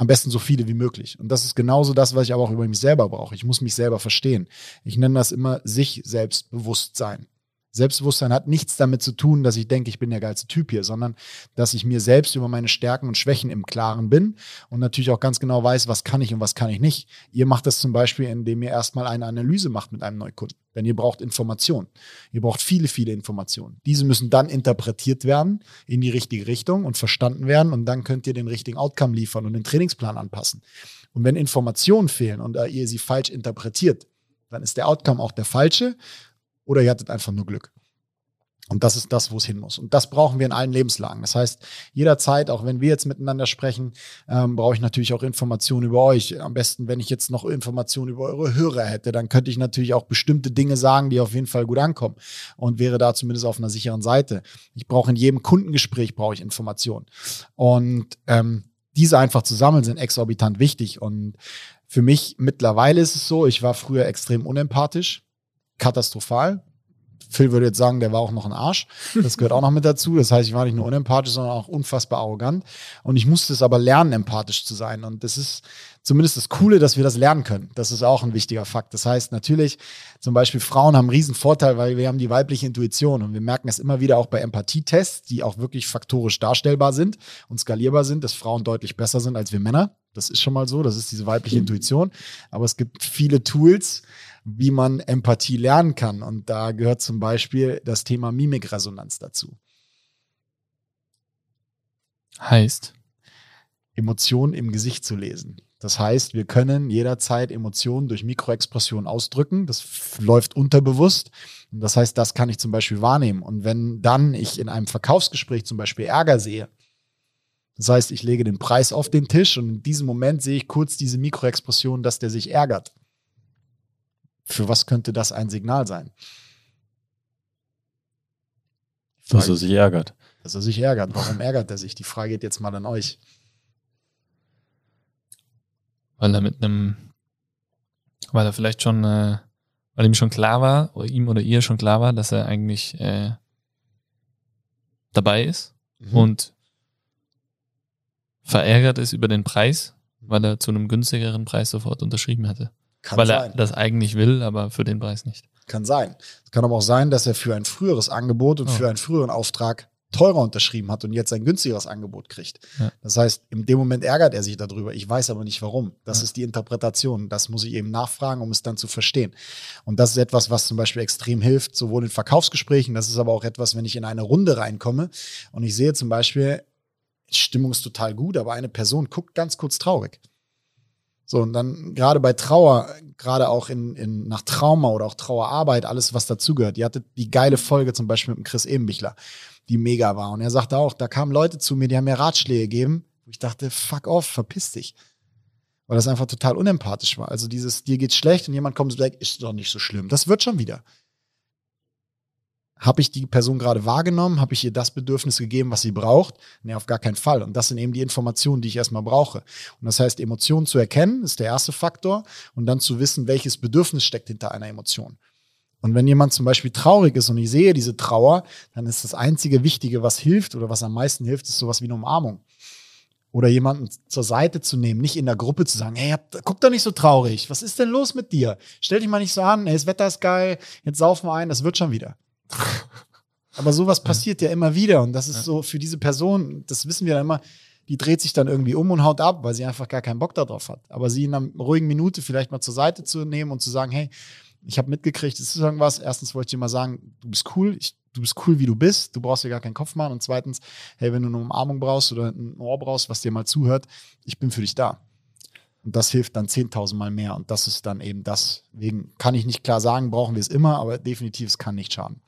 am besten so viele wie möglich. Und das ist genauso das, was ich aber auch über mich selber brauche. Ich muss mich selber verstehen. Ich nenne das immer sich Selbstbewusstsein. Selbstbewusstsein hat nichts damit zu tun, dass ich denke, ich bin der geilste Typ hier, sondern dass ich mir selbst über meine Stärken und Schwächen im Klaren bin und natürlich auch ganz genau weiß, was kann ich und was kann ich nicht. Ihr macht das zum Beispiel, indem ihr erstmal eine Analyse macht mit einem Neukunden. Denn ihr braucht Informationen. Ihr braucht viele, viele Informationen. Diese müssen dann interpretiert werden in die richtige Richtung und verstanden werden und dann könnt ihr den richtigen Outcome liefern und den Trainingsplan anpassen. Und wenn Informationen fehlen und ihr sie falsch interpretiert, dann ist der Outcome auch der falsche oder ihr hattet einfach nur Glück. Und das ist das, wo es hin muss. Und das brauchen wir in allen Lebenslagen. Das heißt, jederzeit, auch wenn wir jetzt miteinander sprechen, ähm, brauche ich natürlich auch Informationen über euch. Am besten, wenn ich jetzt noch Informationen über eure Hörer hätte, dann könnte ich natürlich auch bestimmte Dinge sagen, die auf jeden Fall gut ankommen und wäre da zumindest auf einer sicheren Seite. Ich brauche in jedem Kundengespräch brauche ich Informationen. Und ähm, diese einfach zu sammeln, sind exorbitant wichtig. Und für mich mittlerweile ist es so, ich war früher extrem unempathisch katastrophal. Phil würde jetzt sagen, der war auch noch ein Arsch. Das gehört auch noch mit dazu. Das heißt, ich war nicht nur unempathisch, sondern auch unfassbar arrogant. Und ich musste es aber lernen, empathisch zu sein. Und das ist zumindest das Coole, dass wir das lernen können. Das ist auch ein wichtiger Fakt. Das heißt natürlich, zum Beispiel Frauen haben einen riesen Vorteil, weil wir haben die weibliche Intuition und wir merken es immer wieder auch bei Empathietests, die auch wirklich faktorisch darstellbar sind und skalierbar sind, dass Frauen deutlich besser sind als wir Männer. Das ist schon mal so, das ist diese weibliche Intuition. Aber es gibt viele Tools, wie man Empathie lernen kann. Und da gehört zum Beispiel das Thema Mimikresonanz dazu. Heißt? Emotionen im Gesicht zu lesen. Das heißt, wir können jederzeit Emotionen durch Mikroexpressionen ausdrücken. Das läuft unterbewusst. Und das heißt, das kann ich zum Beispiel wahrnehmen. Und wenn dann ich in einem Verkaufsgespräch zum Beispiel Ärger sehe, das heißt, ich lege den Preis auf den Tisch und in diesem Moment sehe ich kurz diese Mikroexpression, dass der sich ärgert. Für was könnte das ein Signal sein? Dass er sich ärgert. Dass er sich ärgert. Warum ärgert er sich? Die Frage geht jetzt mal an euch. Weil er mit einem, weil er vielleicht schon, äh, weil ihm schon klar war, oder ihm oder ihr schon klar war, dass er eigentlich äh, dabei ist mhm. und verärgert ist über den Preis, weil er zu einem günstigeren Preis sofort unterschrieben hatte. Kann weil sein. er das eigentlich will, aber für den Preis nicht. Kann sein. Es kann aber auch sein, dass er für ein früheres Angebot und oh. für einen früheren Auftrag teurer unterschrieben hat und jetzt ein günstigeres Angebot kriegt. Ja. Das heißt, in dem Moment ärgert er sich darüber. Ich weiß aber nicht warum. Das ja. ist die Interpretation. Das muss ich eben nachfragen, um es dann zu verstehen. Und das ist etwas, was zum Beispiel extrem hilft, sowohl in Verkaufsgesprächen, das ist aber auch etwas, wenn ich in eine Runde reinkomme und ich sehe zum Beispiel, Stimmung ist total gut, aber eine Person guckt ganz kurz traurig. So, und dann gerade bei Trauer, gerade auch in, in, nach Trauma oder auch Trauerarbeit, alles, was dazugehört. Ihr hattet die geile Folge zum Beispiel mit dem Chris Ebenbichler, die mega war. Und er sagte auch, da kamen Leute zu mir, die haben mir Ratschläge gegeben, wo ich dachte, fuck off, verpiss dich. Weil das einfach total unempathisch war. Also dieses, dir geht's schlecht und jemand kommt so weg, ist doch nicht so schlimm. Das wird schon wieder. Habe ich die Person gerade wahrgenommen? Habe ich ihr das Bedürfnis gegeben, was sie braucht? Nee, auf gar keinen Fall. Und das sind eben die Informationen, die ich erstmal brauche. Und das heißt, Emotionen zu erkennen, ist der erste Faktor. Und dann zu wissen, welches Bedürfnis steckt hinter einer Emotion. Und wenn jemand zum Beispiel traurig ist und ich sehe diese Trauer, dann ist das einzige Wichtige, was hilft oder was am meisten hilft, ist sowas wie eine Umarmung. Oder jemanden zur Seite zu nehmen, nicht in der Gruppe zu sagen, hey, guck doch nicht so traurig, was ist denn los mit dir? Stell dich mal nicht so an, hey, das Wetter ist geil, jetzt saufen wir ein, das wird schon wieder. Aber sowas passiert ja immer wieder und das ist so für diese Person, das wissen wir dann immer, die dreht sich dann irgendwie um und haut ab, weil sie einfach gar keinen Bock darauf hat. Aber sie in einer ruhigen Minute vielleicht mal zur Seite zu nehmen und zu sagen, hey, ich habe mitgekriegt, es ist irgendwas. Erstens wollte ich dir mal sagen, du bist cool, ich, du bist cool, wie du bist, du brauchst dir gar keinen Kopf machen. Und zweitens, hey, wenn du eine Umarmung brauchst oder ein Ohr brauchst, was dir mal zuhört, ich bin für dich da. Und das hilft dann 10.000 Mal mehr. Und das ist dann eben das. Deswegen kann ich nicht klar sagen, brauchen wir es immer, aber definitiv, es kann nicht schaden.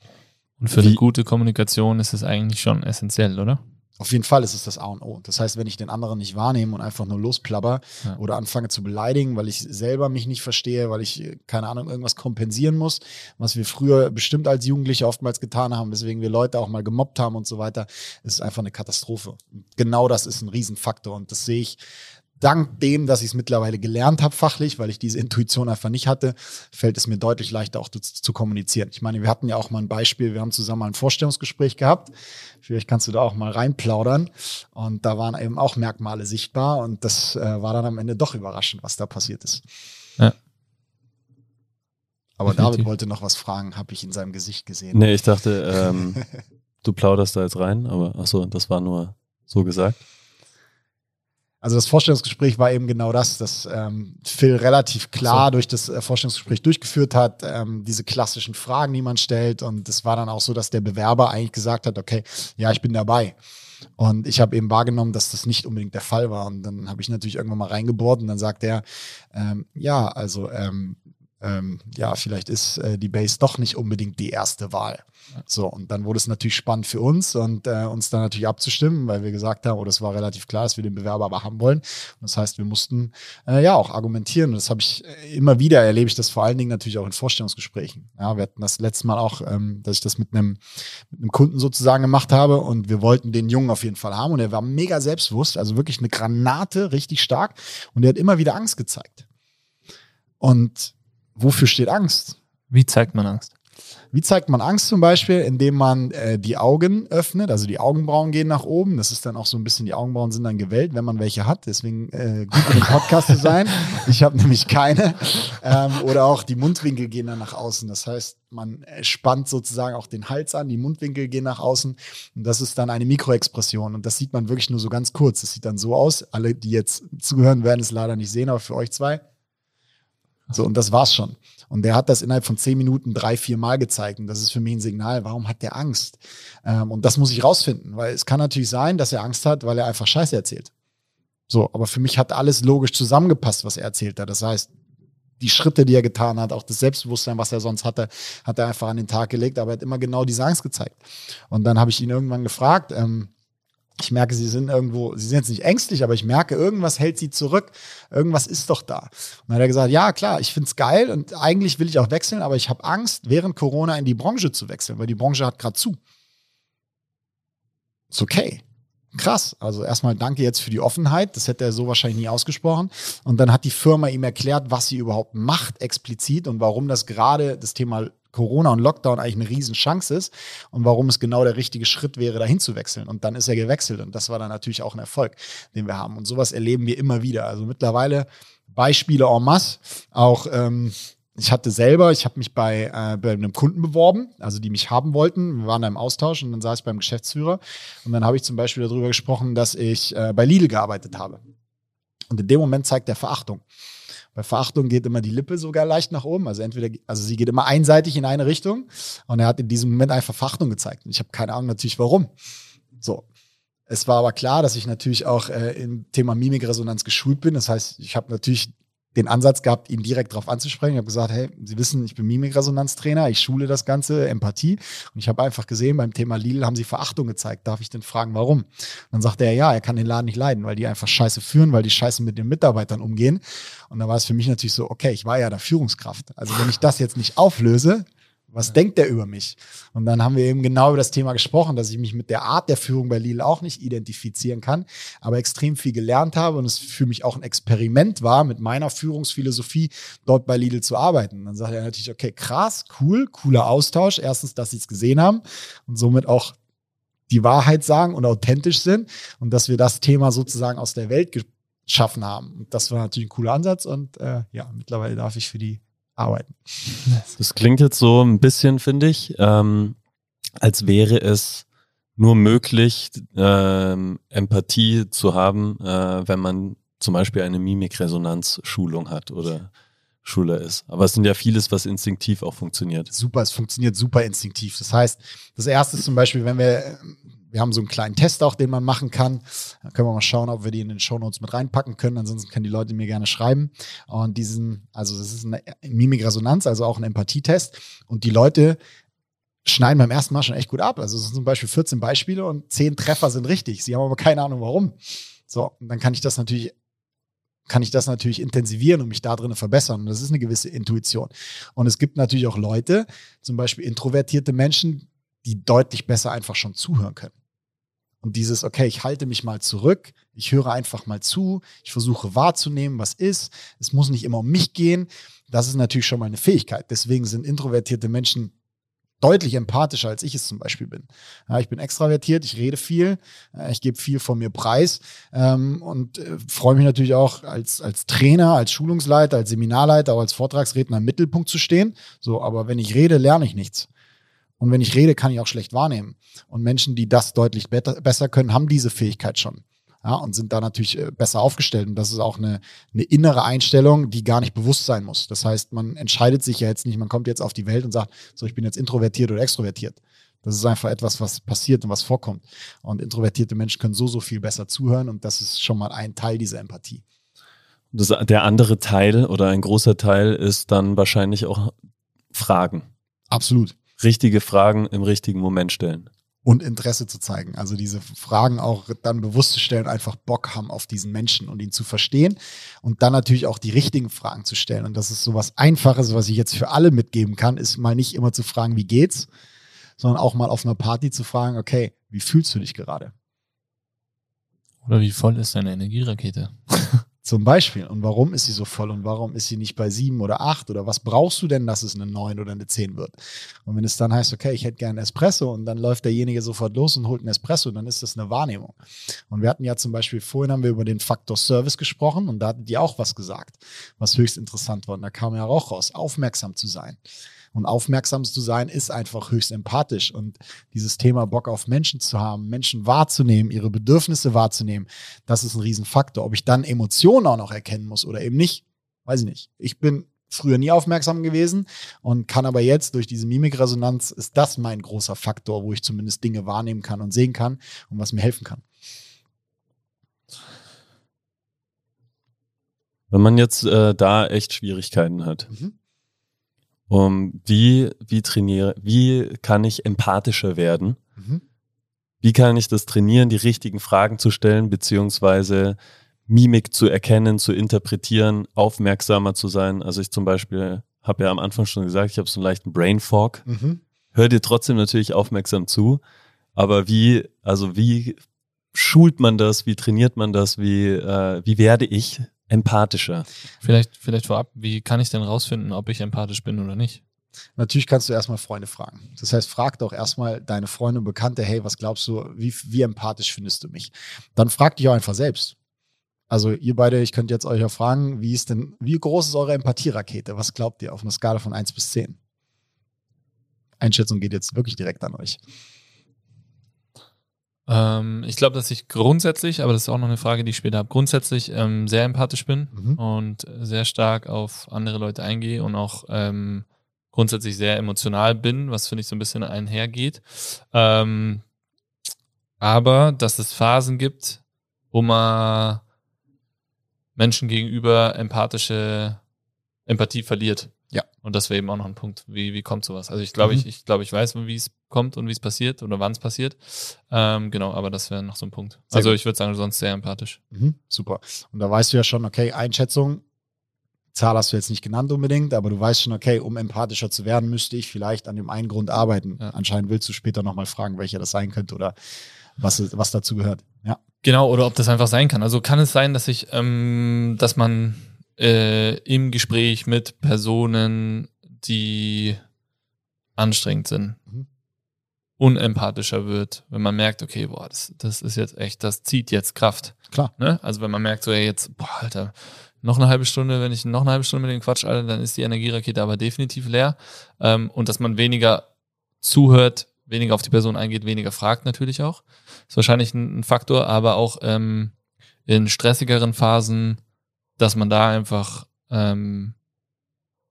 Und für eine gute Kommunikation ist es eigentlich schon essentiell, oder? Auf jeden Fall ist es das A und O. Das heißt, wenn ich den anderen nicht wahrnehme und einfach nur losplapper ja. oder anfange zu beleidigen, weil ich selber mich nicht verstehe, weil ich, keine Ahnung, irgendwas kompensieren muss, was wir früher bestimmt als Jugendliche oftmals getan haben, weswegen wir Leute auch mal gemobbt haben und so weiter, ist einfach eine Katastrophe. Genau das ist ein Riesenfaktor und das sehe ich dank dem, dass ich es mittlerweile gelernt habe fachlich, weil ich diese Intuition einfach nicht hatte, fällt es mir deutlich leichter auch zu, zu, kommunizieren. Ich meine, wir hatten ja auch mal ein Beispiel, wir haben zusammen mal ein Vorstellungsgespräch gehabt. Vielleicht kannst du da auch mal reinplaudern. Und da waren eben auch Merkmale sichtbar und das äh, war dann am Ende doch überraschend, was da passiert ist. Ja. Aber Definitiv. David wollte noch was fragen, habe ich in seinem Gesicht gesehen. Nee, ich dachte, ähm, du plauderst da jetzt rein, aber achso, das war nur so gesagt. Also das Vorstellungsgespräch war eben genau das, dass ähm, Phil relativ klar so. durch das äh, Vorstellungsgespräch durchgeführt hat, ähm, diese klassischen Fragen, die man stellt. Und es war dann auch so, dass der Bewerber eigentlich gesagt hat, okay, ja, ich bin dabei. Und ich habe eben wahrgenommen, dass das nicht unbedingt der Fall war. Und dann habe ich natürlich irgendwann mal reingebohrt und dann sagt er, ähm, ja, also ähm, ähm, ja, vielleicht ist äh, die Base doch nicht unbedingt die erste Wahl. So, und dann wurde es natürlich spannend für uns und äh, uns dann natürlich abzustimmen, weil wir gesagt haben, oder oh, es war relativ klar, dass wir den Bewerber aber haben wollen. Und das heißt, wir mussten äh, ja auch argumentieren. Und das habe ich äh, immer wieder erlebe ich das vor allen Dingen natürlich auch in Vorstellungsgesprächen. Ja, wir hatten das letzte Mal auch, ähm, dass ich das mit einem, mit einem Kunden sozusagen gemacht habe und wir wollten den Jungen auf jeden Fall haben und er war mega selbstbewusst, also wirklich eine Granate, richtig stark und er hat immer wieder Angst gezeigt. Und wofür steht Angst? Wie zeigt man Angst? Wie zeigt man Angst zum Beispiel? Indem man äh, die Augen öffnet, also die Augenbrauen gehen nach oben. Das ist dann auch so ein bisschen, die Augenbrauen sind dann gewellt, wenn man welche hat. Deswegen äh, gut dem Podcast zu sein. Ich habe nämlich keine. Ähm, oder auch die Mundwinkel gehen dann nach außen. Das heißt, man spannt sozusagen auch den Hals an, die Mundwinkel gehen nach außen. Und das ist dann eine Mikroexpression. Und das sieht man wirklich nur so ganz kurz. Das sieht dann so aus. Alle, die jetzt zuhören, werden es leider nicht sehen, aber für euch zwei. So, und das war's schon. Und der hat das innerhalb von zehn Minuten drei, vier Mal gezeigt. Und das ist für mich ein Signal, warum hat der Angst? Ähm, und das muss ich rausfinden, weil es kann natürlich sein, dass er Angst hat, weil er einfach Scheiße erzählt. So, aber für mich hat alles logisch zusammengepasst, was er erzählt hat. Das heißt, die Schritte, die er getan hat, auch das Selbstbewusstsein, was er sonst hatte, hat er einfach an den Tag gelegt, aber er hat immer genau diese Angst gezeigt. Und dann habe ich ihn irgendwann gefragt, ähm, ich merke, sie sind irgendwo, sie sind jetzt nicht ängstlich, aber ich merke, irgendwas hält sie zurück. Irgendwas ist doch da. Und dann hat er gesagt, ja, klar, ich find's geil und eigentlich will ich auch wechseln, aber ich habe Angst, während Corona in die Branche zu wechseln, weil die Branche hat gerade zu. Ist okay. Krass. Also erstmal danke jetzt für die Offenheit. Das hätte er so wahrscheinlich nie ausgesprochen. Und dann hat die Firma ihm erklärt, was sie überhaupt macht explizit und warum das gerade das Thema Corona und Lockdown eigentlich eine Riesenchance ist und warum es genau der richtige Schritt wäre, dahin zu wechseln. Und dann ist er gewechselt und das war dann natürlich auch ein Erfolg, den wir haben. Und sowas erleben wir immer wieder. Also mittlerweile Beispiele en masse, auch ähm, ich hatte selber, ich habe mich bei, äh, bei einem Kunden beworben, also die mich haben wollten. Wir waren da im Austausch und dann saß ich beim Geschäftsführer und dann habe ich zum Beispiel darüber gesprochen, dass ich äh, bei Lidl gearbeitet habe. Und in dem Moment zeigt er Verachtung. Bei Verachtung geht immer die Lippe sogar leicht nach oben. Also entweder, also sie geht immer einseitig in eine Richtung. Und er hat in diesem Moment einfach Verachtung gezeigt. Und ich habe keine Ahnung natürlich warum. So. Es war aber klar, dass ich natürlich auch äh, im Thema Mimikresonanz geschult bin. Das heißt, ich habe natürlich den Ansatz gehabt, ihn direkt darauf anzusprechen. Ich habe gesagt, hey, Sie wissen, ich bin Mimikresonanztrainer, ich schule das Ganze, Empathie. Und ich habe einfach gesehen, beim Thema Lidl haben Sie Verachtung gezeigt. Darf ich denn fragen, warum? Und dann sagte er, ja, er kann den Laden nicht leiden, weil die einfach scheiße führen, weil die scheiße mit den Mitarbeitern umgehen. Und da war es für mich natürlich so, okay, ich war ja da Führungskraft. Also wenn ich das jetzt nicht auflöse, was ja. denkt er über mich? Und dann haben wir eben genau über das Thema gesprochen, dass ich mich mit der Art der Führung bei Lidl auch nicht identifizieren kann, aber extrem viel gelernt habe und es für mich auch ein Experiment war, mit meiner Führungsphilosophie dort bei Lidl zu arbeiten. Und dann sagt er natürlich, okay, krass, cool, cooler Austausch. Erstens, dass sie es gesehen haben und somit auch die Wahrheit sagen und authentisch sind und dass wir das Thema sozusagen aus der Welt geschaffen haben. Und das war natürlich ein cooler Ansatz und äh, ja, mittlerweile darf ich für die arbeiten. Das klingt jetzt so ein bisschen, finde ich, ähm, als wäre es nur möglich, ähm, Empathie zu haben, äh, wenn man zum Beispiel eine Mimikresonanzschulung hat oder Schule ist. Aber es sind ja vieles, was instinktiv auch funktioniert. Super, es funktioniert super instinktiv. Das heißt, das erste ist zum Beispiel, wenn wir wir haben so einen kleinen Test auch, den man machen kann. Da können wir mal schauen, ob wir die in den Show Notes mit reinpacken können. Ansonsten können die Leute mir gerne schreiben. Und diesen, also das ist eine Mimikresonanz, also auch ein Empathietest. Und die Leute schneiden beim ersten Mal schon echt gut ab. Also es sind zum Beispiel 14 Beispiele und 10 Treffer sind richtig. Sie haben aber keine Ahnung warum. So, und dann kann ich das natürlich kann ich das natürlich intensivieren und mich da drin verbessern. Und das ist eine gewisse Intuition. Und es gibt natürlich auch Leute, zum Beispiel introvertierte Menschen, die deutlich besser einfach schon zuhören können. Und dieses, okay, ich halte mich mal zurück, ich höre einfach mal zu, ich versuche wahrzunehmen, was ist. Es muss nicht immer um mich gehen. Das ist natürlich schon mal eine Fähigkeit. Deswegen sind introvertierte Menschen deutlich empathischer, als ich es zum Beispiel bin. Ja, ich bin extravertiert, ich rede viel, äh, ich gebe viel von mir preis ähm, und äh, freue mich natürlich auch als, als Trainer, als Schulungsleiter, als Seminarleiter, auch als Vortragsredner im Mittelpunkt zu stehen. So, aber wenn ich rede, lerne ich nichts. Und wenn ich rede, kann ich auch schlecht wahrnehmen. Und Menschen, die das deutlich besser können, haben diese Fähigkeit schon. Ja, und sind da natürlich äh, besser aufgestellt. Und das ist auch eine, eine innere Einstellung, die gar nicht bewusst sein muss. Das heißt, man entscheidet sich ja jetzt nicht, man kommt jetzt auf die Welt und sagt, so, ich bin jetzt introvertiert oder extrovertiert. Das ist einfach etwas, was passiert und was vorkommt. Und introvertierte Menschen können so, so viel besser zuhören. Und das ist schon mal ein Teil dieser Empathie. Das, der andere Teil oder ein großer Teil ist dann wahrscheinlich auch Fragen. Absolut richtige Fragen im richtigen Moment stellen. Und Interesse zu zeigen. Also diese Fragen auch dann bewusst zu stellen, einfach Bock haben auf diesen Menschen und ihn zu verstehen. Und dann natürlich auch die richtigen Fragen zu stellen. Und das ist so was Einfaches, was ich jetzt für alle mitgeben kann, ist mal nicht immer zu fragen, wie geht's, sondern auch mal auf einer Party zu fragen, okay, wie fühlst du dich gerade? Oder wie voll ist deine Energierakete? Zum Beispiel. Und warum ist sie so voll und warum ist sie nicht bei sieben oder acht oder was brauchst du denn, dass es eine neun oder eine zehn wird? Und wenn es dann heißt, okay, ich hätte gerne Espresso und dann läuft derjenige sofort los und holt einen Espresso, dann ist das eine Wahrnehmung. Und wir hatten ja zum Beispiel, vorhin haben wir über den Faktor Service gesprochen und da hatten die auch was gesagt, was höchst interessant war. Und da kam ja auch raus, aufmerksam zu sein. Und aufmerksam zu sein ist einfach höchst empathisch. Und dieses Thema Bock auf Menschen zu haben, Menschen wahrzunehmen, ihre Bedürfnisse wahrzunehmen, das ist ein Riesenfaktor. Ob ich dann Emotionen auch noch erkennen muss oder eben nicht, weiß ich nicht. Ich bin früher nie aufmerksam gewesen und kann aber jetzt durch diese Mimikresonanz ist das mein großer Faktor, wo ich zumindest Dinge wahrnehmen kann und sehen kann und was mir helfen kann. Wenn man jetzt äh, da echt Schwierigkeiten hat, mhm. Um, wie, wie trainiere, wie kann ich empathischer werden? Mhm. Wie kann ich das trainieren, die richtigen Fragen zu stellen, beziehungsweise Mimik zu erkennen, zu interpretieren, aufmerksamer zu sein? Also ich zum Beispiel habe ja am Anfang schon gesagt, ich habe so einen leichten Brain Fog. Mhm. Hör dir trotzdem natürlich aufmerksam zu. Aber wie, also wie schult man das? Wie trainiert man das? Wie, äh, wie werde ich empathischer. Vielleicht, vielleicht vorab, wie kann ich denn rausfinden, ob ich empathisch bin oder nicht? Natürlich kannst du erstmal Freunde fragen. Das heißt, frag doch erstmal deine Freunde und Bekannte, hey, was glaubst du, wie, wie empathisch findest du mich? Dann frag dich auch einfach selbst. Also ihr beide, ich könnte jetzt euch ja fragen, wie ist denn, wie groß ist eure Empathierakete? Was glaubt ihr auf einer Skala von 1 bis 10? Einschätzung geht jetzt wirklich direkt an euch. Ähm, ich glaube, dass ich grundsätzlich, aber das ist auch noch eine Frage, die ich später habe, grundsätzlich ähm, sehr empathisch bin mhm. und sehr stark auf andere Leute eingehe und auch ähm, grundsätzlich sehr emotional bin, was finde ich so ein bisschen einhergeht. Ähm, aber dass es Phasen gibt, wo man Menschen gegenüber empathische Empathie verliert. Ja. Und das wäre eben auch noch ein Punkt. Wie, wie kommt sowas? Also ich glaube, mhm. ich, ich glaube, ich weiß, wie es kommt und wie es passiert oder wann es passiert. Ähm, genau, aber das wäre noch so ein Punkt. Sehr also gut. ich würde sagen, sonst sehr empathisch. Mhm. Super. Und da weißt du ja schon, okay, Einschätzung, Zahl hast du jetzt nicht genannt unbedingt, aber du weißt schon, okay, um empathischer zu werden, müsste ich vielleicht an dem einen Grund arbeiten. Ja. Anscheinend willst du später nochmal fragen, welcher das sein könnte oder was, was dazu gehört. Ja. Genau, oder ob das einfach sein kann. Also kann es sein, dass ich, ähm, dass man äh, im Gespräch mit Personen, die anstrengend sind, mhm. Unempathischer wird, wenn man merkt, okay, boah, das, das ist jetzt echt, das zieht jetzt Kraft. Klar. Ne? Also wenn man merkt, so, ey, jetzt, boah, Alter, noch eine halbe Stunde, wenn ich noch eine halbe Stunde mit dem Quatsch, Alter, dann ist die Energierakete aber definitiv leer. Ähm, und dass man weniger zuhört, weniger auf die Person eingeht, weniger fragt natürlich auch. Ist wahrscheinlich ein, ein Faktor, aber auch ähm, in stressigeren Phasen dass man da einfach ähm,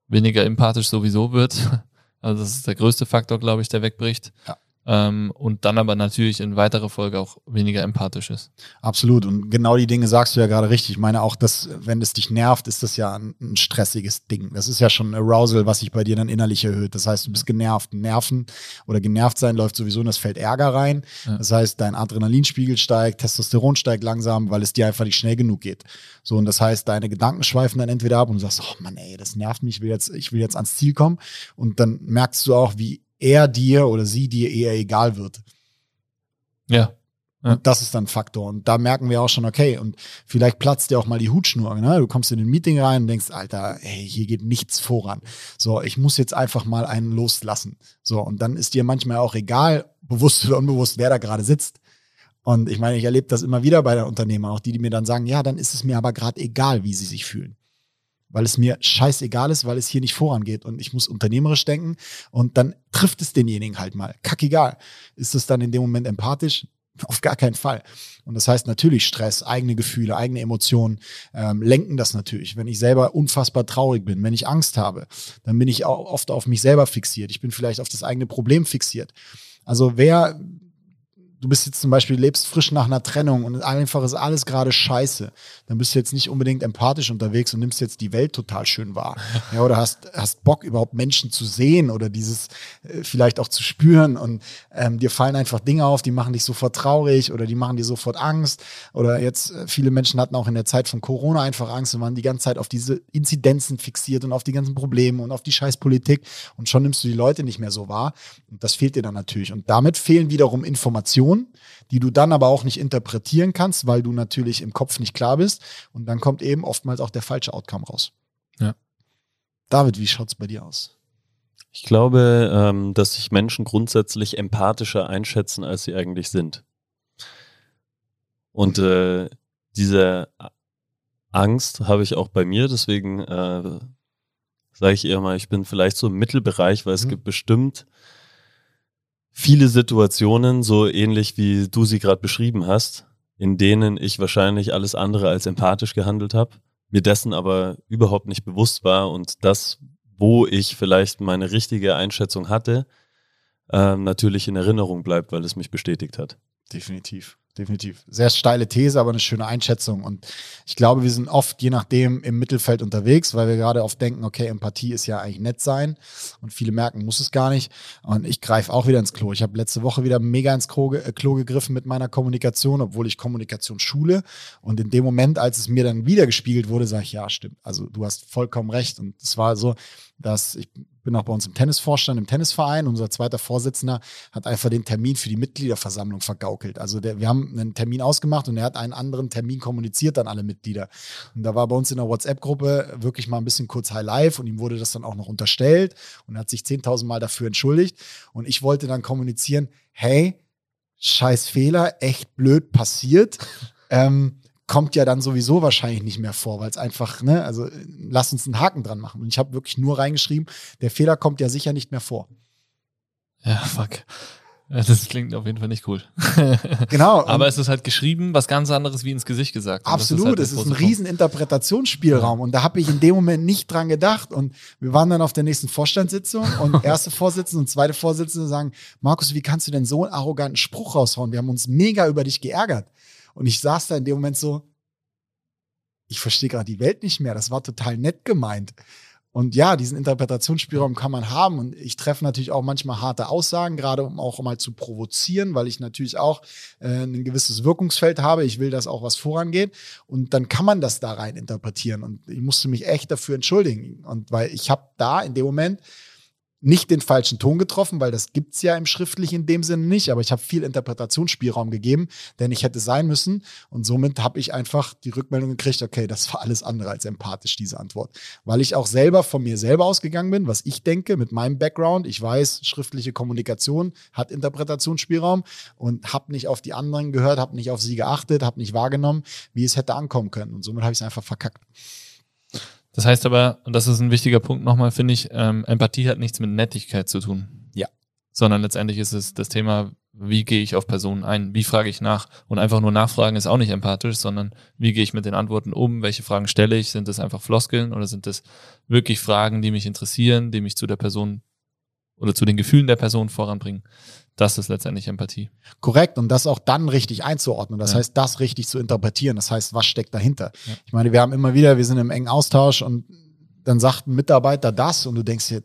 weniger empathisch sowieso wird. Also das ist der größte Faktor, glaube ich, der wegbricht. Ja. Ähm, und dann aber natürlich in weiterer Folge auch weniger empathisch ist. Absolut. Und genau die Dinge sagst du ja gerade richtig. Ich meine auch, dass, wenn es dich nervt, ist das ja ein, ein, stressiges Ding. Das ist ja schon ein Arousal, was sich bei dir dann innerlich erhöht. Das heißt, du bist genervt. Nerven oder genervt sein läuft sowieso in das Feld Ärger rein. Ja. Das heißt, dein Adrenalinspiegel steigt, Testosteron steigt langsam, weil es dir einfach nicht schnell genug geht. So, und das heißt, deine Gedanken schweifen dann entweder ab und du sagst, oh Mann, ey, das nervt mich, ich will jetzt, ich will jetzt ans Ziel kommen. Und dann merkst du auch, wie er dir oder sie dir eher egal wird. Ja. ja. Und das ist dann ein Faktor. Und da merken wir auch schon, okay, und vielleicht platzt dir auch mal die Hutschnur. Ne? Du kommst in ein Meeting rein und denkst, Alter, hey, hier geht nichts voran. So, ich muss jetzt einfach mal einen loslassen. So, und dann ist dir manchmal auch egal, bewusst oder unbewusst, wer da gerade sitzt. Und ich meine, ich erlebe das immer wieder bei den Unternehmern, auch die, die mir dann sagen, ja, dann ist es mir aber gerade egal, wie sie sich fühlen weil es mir scheißegal ist, weil es hier nicht vorangeht und ich muss unternehmerisch denken und dann trifft es denjenigen halt mal. Kackegal. Ist es dann in dem Moment empathisch? Auf gar keinen Fall. Und das heißt natürlich Stress, eigene Gefühle, eigene Emotionen ähm, lenken das natürlich. Wenn ich selber unfassbar traurig bin, wenn ich Angst habe, dann bin ich auch oft auf mich selber fixiert. Ich bin vielleicht auf das eigene Problem fixiert. Also wer du bist jetzt zum Beispiel, lebst frisch nach einer Trennung und einfach ist alles gerade scheiße, dann bist du jetzt nicht unbedingt empathisch unterwegs und nimmst jetzt die Welt total schön wahr. Ja, oder hast, hast Bock, überhaupt Menschen zu sehen oder dieses äh, vielleicht auch zu spüren und ähm, dir fallen einfach Dinge auf, die machen dich sofort traurig oder die machen dir sofort Angst. Oder jetzt, äh, viele Menschen hatten auch in der Zeit von Corona einfach Angst und waren die ganze Zeit auf diese Inzidenzen fixiert und auf die ganzen Probleme und auf die Scheißpolitik und schon nimmst du die Leute nicht mehr so wahr. Und das fehlt dir dann natürlich. Und damit fehlen wiederum Informationen Situation, die du dann aber auch nicht interpretieren kannst, weil du natürlich im Kopf nicht klar bist. Und dann kommt eben oftmals auch der falsche Outcome raus. Ja. David, wie schaut es bei dir aus? Ich glaube, ähm, dass sich Menschen grundsätzlich empathischer einschätzen, als sie eigentlich sind. Und äh, diese Angst habe ich auch bei mir, deswegen äh, sage ich eher mal, ich bin vielleicht so im Mittelbereich, weil es Mhm. gibt bestimmt viele Situationen, so ähnlich wie du sie gerade beschrieben hast, in denen ich wahrscheinlich alles andere als empathisch gehandelt habe, mir dessen aber überhaupt nicht bewusst war und das, wo ich vielleicht meine richtige Einschätzung hatte, ähm, natürlich in Erinnerung bleibt, weil es mich bestätigt hat. Definitiv. Definitiv. Sehr steile These, aber eine schöne Einschätzung. Und ich glaube, wir sind oft, je nachdem, im Mittelfeld unterwegs, weil wir gerade oft denken, okay, Empathie ist ja eigentlich nett sein. Und viele merken, muss es gar nicht. Und ich greife auch wieder ins Klo. Ich habe letzte Woche wieder mega ins Klo, äh, Klo gegriffen mit meiner Kommunikation, obwohl ich Kommunikation schule. Und in dem Moment, als es mir dann wieder gespiegelt wurde, sage ich, ja, stimmt. Also du hast vollkommen recht. Und es war so, dass ich bin auch bei uns im Tennisvorstand, im Tennisverein. Unser zweiter Vorsitzender hat einfach den Termin für die Mitgliederversammlung vergaukelt. Also der, wir haben einen Termin ausgemacht und er hat einen anderen Termin kommuniziert an alle Mitglieder. Und da war bei uns in der WhatsApp-Gruppe wirklich mal ein bisschen kurz High Life und ihm wurde das dann auch noch unterstellt und er hat sich 10.000 Mal dafür entschuldigt. Und ich wollte dann kommunizieren, hey, scheiß Fehler, echt blöd passiert. ähm, kommt ja dann sowieso wahrscheinlich nicht mehr vor, weil es einfach, ne, also lass uns einen Haken dran machen. Und ich habe wirklich nur reingeschrieben, der Fehler kommt ja sicher nicht mehr vor. Ja, fuck. Das klingt auf jeden Fall nicht cool. Genau. Aber es ist halt geschrieben, was ganz anderes wie ins Gesicht gesagt. Und das absolut, halt der es ist ein riesen Interpretationsspielraum. Und da habe ich in dem Moment nicht dran gedacht. Und wir waren dann auf der nächsten Vorstandssitzung und erste Vorsitzende und zweite Vorsitzende sagen, Markus, wie kannst du denn so einen arroganten Spruch raushauen? Wir haben uns mega über dich geärgert. Und ich saß da in dem Moment so, ich verstehe gerade die Welt nicht mehr. Das war total nett gemeint. Und ja, diesen Interpretationsspielraum kann man haben. Und ich treffe natürlich auch manchmal harte Aussagen, gerade um auch mal zu provozieren, weil ich natürlich auch äh, ein gewisses Wirkungsfeld habe. Ich will, dass auch was vorangeht. Und dann kann man das da rein interpretieren. Und ich musste mich echt dafür entschuldigen. Und weil ich habe da in dem Moment nicht den falschen Ton getroffen, weil das gibt es ja im Schriftlichen in dem Sinne nicht, aber ich habe viel Interpretationsspielraum gegeben, denn ich hätte sein müssen und somit habe ich einfach die Rückmeldung gekriegt, okay, das war alles andere als empathisch, diese Antwort. Weil ich auch selber von mir selber ausgegangen bin, was ich denke, mit meinem Background, ich weiß, schriftliche Kommunikation hat Interpretationsspielraum und habe nicht auf die anderen gehört, habe nicht auf sie geachtet, habe nicht wahrgenommen, wie es hätte ankommen können und somit habe ich es einfach verkackt. Das heißt aber, und das ist ein wichtiger Punkt nochmal, finde ich, ähm, Empathie hat nichts mit Nettigkeit zu tun. Ja. Sondern letztendlich ist es das Thema, wie gehe ich auf Personen ein, wie frage ich nach. Und einfach nur nachfragen ist auch nicht empathisch, sondern wie gehe ich mit den Antworten um, welche Fragen stelle ich, sind das einfach Floskeln oder sind das wirklich Fragen, die mich interessieren, die mich zu der Person oder zu den Gefühlen der Person voranbringen. Das ist letztendlich Empathie. Korrekt und das auch dann richtig einzuordnen. Das Ja. heißt, das richtig zu interpretieren. Das heißt, was steckt dahinter? Ja. Ich meine, wir haben immer wieder, wir sind im engen Austausch und dann sagt ein Mitarbeiter das und du denkst dir,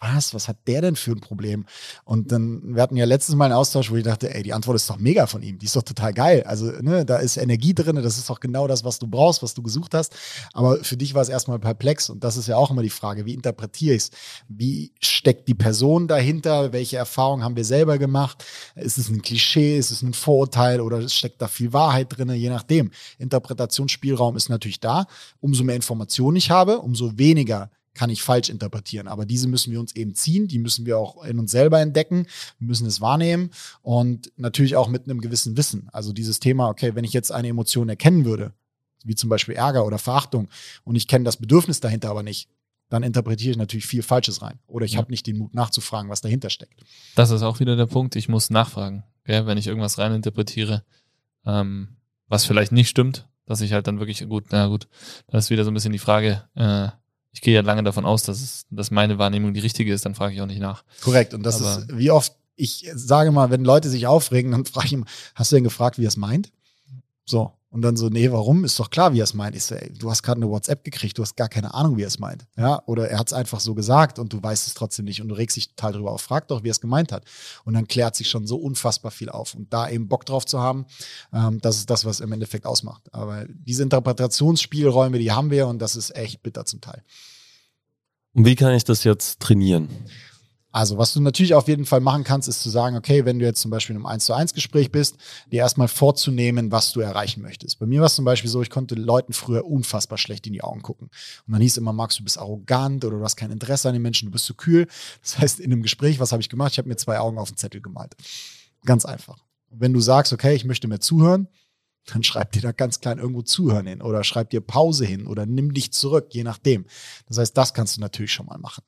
was, was hat der denn für ein Problem? Und dann, wir hatten ja letztes Mal einen Austausch, wo ich dachte, ey, die Antwort ist doch mega von ihm, die ist doch total geil. Also, ne, da ist Energie drin, das ist doch genau das, was du brauchst, was du gesucht hast. Aber für dich war es erstmal perplex und das ist ja auch immer die Frage, wie interpretiere ich es? Wie steckt die Person dahinter? Welche Erfahrungen haben wir selber gemacht? Ist es ein Klischee? Ist es ein Vorurteil oder steckt da viel Wahrheit drin? Je nachdem. Interpretationsspielraum ist natürlich da. Umso mehr Informationen ich habe, umso weniger kann ich falsch interpretieren. Aber diese müssen wir uns eben ziehen, die müssen wir auch in uns selber entdecken, wir müssen es wahrnehmen und natürlich auch mit einem gewissen Wissen. Also dieses Thema, okay, wenn ich jetzt eine Emotion erkennen würde, wie zum Beispiel Ärger oder Verachtung, und ich kenne das Bedürfnis dahinter aber nicht, dann interpretiere ich natürlich viel Falsches rein. Oder ich Ja. habe nicht den Mut nachzufragen, was dahinter steckt. Das ist auch wieder der Punkt, ich muss nachfragen, gell? wenn ich irgendwas reininterpretiere, ähm, was vielleicht nicht stimmt, dass ich halt dann wirklich, gut, na gut, das ist wieder so ein bisschen die Frage, äh, ich gehe ja lange davon aus, dass, es, dass meine Wahrnehmung die richtige ist, dann frage ich auch nicht nach. Korrekt. Und das Aber- ist, wie oft, ich sage mal, wenn Leute sich aufregen, dann frage ich ihn, hast du denn gefragt, wie er es meint? So. Und dann so, nee, warum? Ist doch klar, wie er es meint. Ich so, ey, du hast gerade eine WhatsApp gekriegt, du hast gar keine Ahnung, wie er es meint. Ja, oder er hat es einfach so gesagt und du weißt es trotzdem nicht und du regst dich total drüber auf. Frag doch, wie er es gemeint hat. Und dann klärt sich schon so unfassbar viel auf. Und da eben Bock drauf zu haben, ähm, das ist das, was im Endeffekt ausmacht. Aber diese Interpretationsspielräume, die haben wir und das ist echt bitter zum Teil. Und wie kann ich das jetzt trainieren? Also, was du natürlich auf jeden Fall machen kannst, ist zu sagen, okay, wenn du jetzt zum Beispiel in einem 1 zu 1 Gespräch bist, dir erstmal vorzunehmen, was du erreichen möchtest. Bei mir war es zum Beispiel so, ich konnte Leuten früher unfassbar schlecht in die Augen gucken. Und dann hieß immer, Max, du bist arrogant oder du hast kein Interesse an den Menschen, du bist zu kühl. Das heißt, in einem Gespräch, was habe ich gemacht? Ich habe mir zwei Augen auf den Zettel gemalt. Ganz einfach. Wenn du sagst, okay, ich möchte mir zuhören, dann schreib dir da ganz klein irgendwo zuhören hin oder schreib dir Pause hin oder nimm dich zurück, je nachdem. Das heißt, das kannst du natürlich schon mal machen.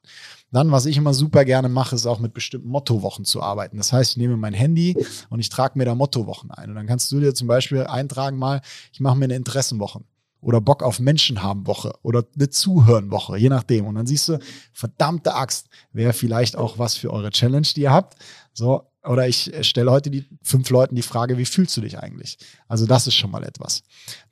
Dann, was ich immer super gerne mache, ist auch mit bestimmten Mottowochen zu arbeiten. Das heißt, ich nehme mein Handy und ich trage mir da Mottowochen ein. Und dann kannst du dir zum Beispiel eintragen mal, ich mache mir eine Interessenwoche oder Bock auf Menschen haben Woche oder eine Zuhören Woche, je nachdem. Und dann siehst du, verdammte Axt, wäre vielleicht auch was für eure Challenge, die ihr habt. So, oder ich stelle heute die fünf Leuten die Frage, wie fühlst du dich eigentlich? Also das ist schon mal etwas.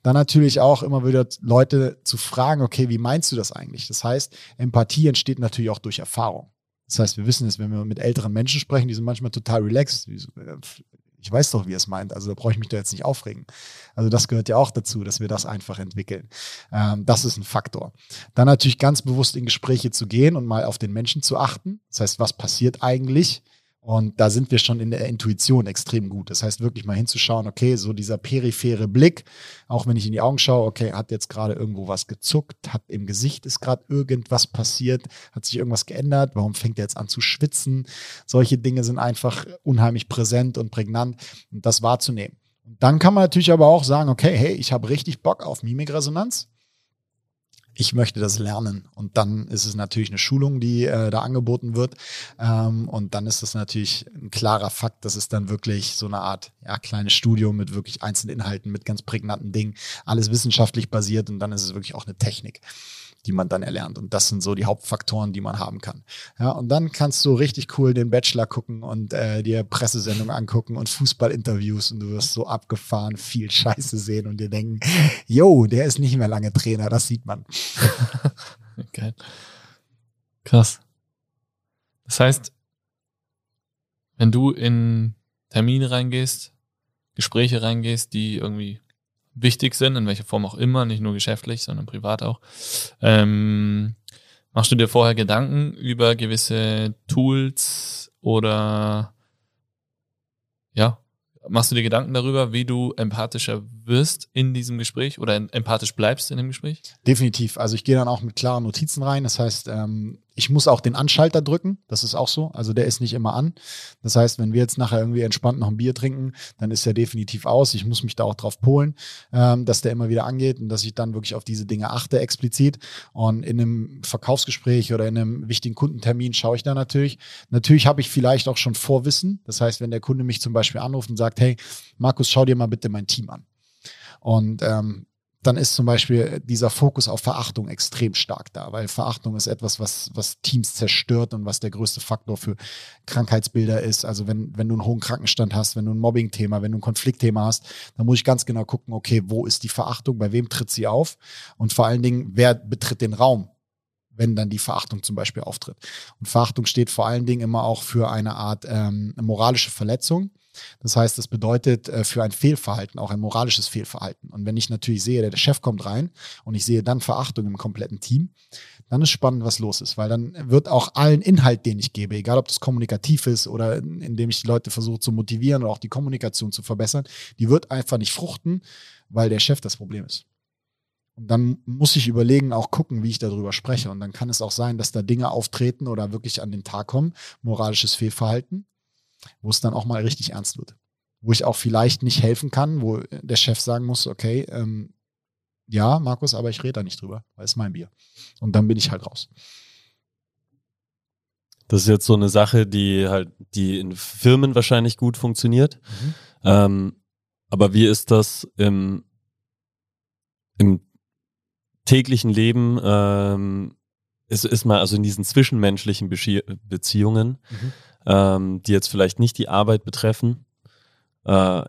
Dann natürlich auch immer wieder Leute zu fragen, okay, wie meinst du das eigentlich? Das heißt, Empathie entsteht natürlich auch durch Erfahrung. Das heißt, wir wissen es, wenn wir mit älteren Menschen sprechen, die sind manchmal total relaxed. Ich weiß doch, wie er es meint. Also da brauche ich mich da jetzt nicht aufregen. Also das gehört ja auch dazu, dass wir das einfach entwickeln. Ähm, das ist ein Faktor. Dann natürlich ganz bewusst in Gespräche zu gehen und mal auf den Menschen zu achten. Das heißt, was passiert eigentlich? Und da sind wir schon in der Intuition extrem gut. Das heißt, wirklich mal hinzuschauen, okay, so dieser periphere Blick, auch wenn ich in die Augen schaue, okay, hat jetzt gerade irgendwo was gezuckt, hat im Gesicht ist gerade irgendwas passiert, hat sich irgendwas geändert, warum fängt er jetzt an zu schwitzen? Solche Dinge sind einfach unheimlich präsent und prägnant und das wahrzunehmen. Und dann kann man natürlich aber auch sagen, okay, hey, ich habe richtig Bock auf Mimikresonanz ich möchte das lernen. Und dann ist es natürlich eine Schulung, die äh, da angeboten wird. Ähm, und dann ist das natürlich ein klarer Fakt, dass es dann wirklich so eine Art ja, kleines Studium mit wirklich einzelnen Inhalten, mit ganz prägnanten Dingen, alles wissenschaftlich basiert und dann ist es wirklich auch eine Technik die man dann erlernt. Und das sind so die Hauptfaktoren, die man haben kann. Ja, und dann kannst du richtig cool den Bachelor gucken und äh, dir Pressesendungen angucken und Fußballinterviews und du wirst so abgefahren viel Scheiße sehen und dir denken, yo, der ist nicht mehr lange Trainer, das sieht man. Geil. Krass. Das heißt, wenn du in Termine reingehst, Gespräche reingehst, die irgendwie wichtig sind, in welcher Form auch immer, nicht nur geschäftlich, sondern privat auch. Ähm, machst du dir vorher Gedanken über gewisse Tools oder ja, machst du dir Gedanken darüber, wie du empathischer wirst in diesem Gespräch oder empathisch bleibst in dem Gespräch? Definitiv. Also ich gehe dann auch mit klaren Notizen rein. Das heißt, ähm, ich muss auch den Anschalter drücken. Das ist auch so. Also der ist nicht immer an. Das heißt, wenn wir jetzt nachher irgendwie entspannt noch ein Bier trinken, dann ist er definitiv aus. Ich muss mich da auch drauf polen, ähm, dass der immer wieder angeht und dass ich dann wirklich auf diese Dinge achte explizit. Und in einem Verkaufsgespräch oder in einem wichtigen Kundentermin schaue ich da natürlich. Natürlich habe ich vielleicht auch schon Vorwissen. Das heißt, wenn der Kunde mich zum Beispiel anruft und sagt, hey, Markus, schau dir mal bitte mein Team an. Und ähm, dann ist zum Beispiel dieser Fokus auf Verachtung extrem stark da, weil Verachtung ist etwas, was, was Teams zerstört und was der größte Faktor für Krankheitsbilder ist. Also wenn, wenn du einen hohen Krankenstand hast, wenn du ein Mobbing-Thema, wenn du ein Konfliktthema hast, dann muss ich ganz genau gucken, okay, wo ist die Verachtung, bei wem tritt sie auf und vor allen Dingen, wer betritt den Raum, wenn dann die Verachtung zum Beispiel auftritt. Und Verachtung steht vor allen Dingen immer auch für eine Art ähm, moralische Verletzung das heißt, das bedeutet äh, für ein Fehlverhalten auch ein moralisches Fehlverhalten. Und wenn ich natürlich sehe, der Chef kommt rein und ich sehe dann Verachtung im kompletten Team, dann ist spannend, was los ist, weil dann wird auch allen Inhalt, den ich gebe, egal ob das kommunikativ ist oder indem ich die Leute versuche zu motivieren oder auch die Kommunikation zu verbessern, die wird einfach nicht fruchten, weil der Chef das Problem ist. Und dann muss ich überlegen, auch gucken, wie ich darüber spreche. Und dann kann es auch sein, dass da Dinge auftreten oder wirklich an den Tag kommen, moralisches Fehlverhalten, wo es dann auch mal richtig ernst wird. Wo ich auch vielleicht nicht helfen kann, wo der Chef sagen muss, okay, ähm, ja, Markus, aber ich rede da nicht drüber, weil es mein Bier. Und dann bin ich halt raus. Das ist jetzt so eine Sache, die halt, die in Firmen wahrscheinlich gut funktioniert. Mhm. Ähm, aber wie ist das im, im täglichen Leben? Ähm, ist, ist mal also in diesen zwischenmenschlichen Beziehungen? Mhm ähm, die jetzt vielleicht nicht die Arbeit betreffen. Äh,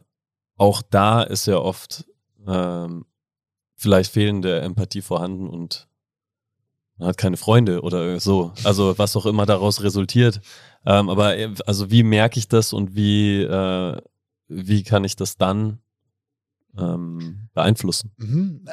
auch da ist ja oft ähm, vielleicht fehlende Empathie vorhanden und man hat keine Freunde oder so. Also was auch immer daraus resultiert. Ähm, aber äh, also wie merke ich das und wie, äh, wie kann ich das dann ähm, beeinflussen? Mhm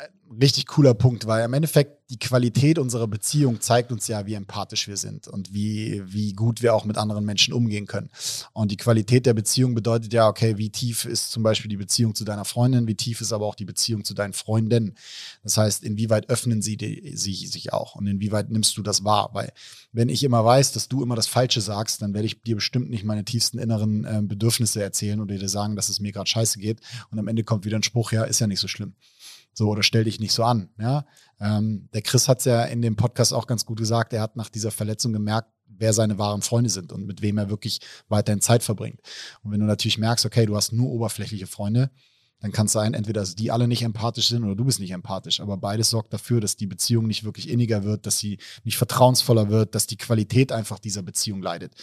richtig cooler Punkt, weil im Endeffekt die Qualität unserer Beziehung zeigt uns ja, wie empathisch wir sind und wie, wie gut wir auch mit anderen Menschen umgehen können. Und die Qualität der Beziehung bedeutet ja, okay, wie tief ist zum Beispiel die Beziehung zu deiner Freundin, wie tief ist aber auch die Beziehung zu deinen Freunden. Das heißt, inwieweit öffnen sie, die, sie sich auch und inwieweit nimmst du das wahr? Weil wenn ich immer weiß, dass du immer das Falsche sagst, dann werde ich dir bestimmt nicht meine tiefsten inneren äh, Bedürfnisse erzählen oder dir sagen, dass es mir gerade scheiße geht. Und am Ende kommt wieder ein Spruch, ja, ist ja nicht so schlimm. So, oder stell dich nicht so an. Ja? Ähm, der Chris hat es ja in dem Podcast auch ganz gut gesagt. Er hat nach dieser Verletzung gemerkt, wer seine wahren Freunde sind und mit wem er wirklich weiterhin Zeit verbringt. Und wenn du natürlich merkst, okay, du hast nur oberflächliche Freunde, dann kann es sein, entweder dass die alle nicht empathisch sind oder du bist nicht empathisch. Aber beides sorgt dafür, dass die Beziehung nicht wirklich inniger wird, dass sie nicht vertrauensvoller wird, dass die Qualität einfach dieser Beziehung leidet.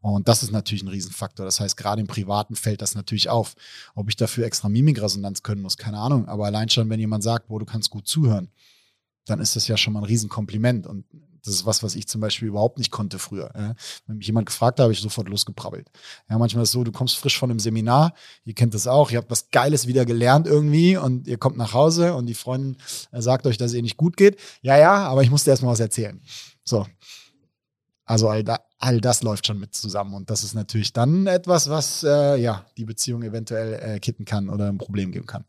Und das ist natürlich ein Riesenfaktor. Das heißt, gerade im Privaten fällt das natürlich auf. Ob ich dafür extra Mimikresonanz können muss, keine Ahnung. Aber allein schon, wenn jemand sagt, wo du kannst gut zuhören, dann ist das ja schon mal ein Riesenkompliment. Und das ist was, was ich zum Beispiel überhaupt nicht konnte früher. Ja. Wenn mich jemand gefragt hat, habe ich sofort losgeprabbelt. Ja, manchmal ist es so, du kommst frisch von einem Seminar, ihr kennt das auch, ihr habt was Geiles wieder gelernt irgendwie und ihr kommt nach Hause und die Freundin äh, sagt euch, dass es ihr nicht gut geht. Ja, ja, aber ich musste erst mal was erzählen. So. Also all, da, all das läuft schon mit zusammen und das ist natürlich dann etwas, was äh, ja die Beziehung eventuell äh, kitten kann oder ein Problem geben kann.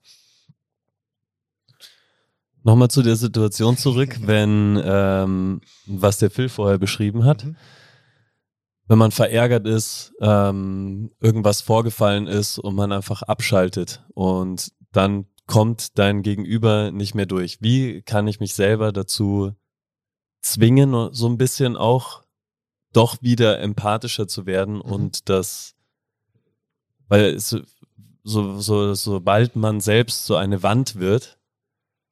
Nochmal zu der Situation zurück, wenn, ähm, was der Phil vorher beschrieben hat. Mhm. Wenn man verärgert ist, ähm, irgendwas vorgefallen ist und man einfach abschaltet und dann kommt dein Gegenüber nicht mehr durch. Wie kann ich mich selber dazu zwingen, so ein bisschen auch doch wieder empathischer zu werden mhm. und das, weil es, so, so, sobald man selbst so eine Wand wird,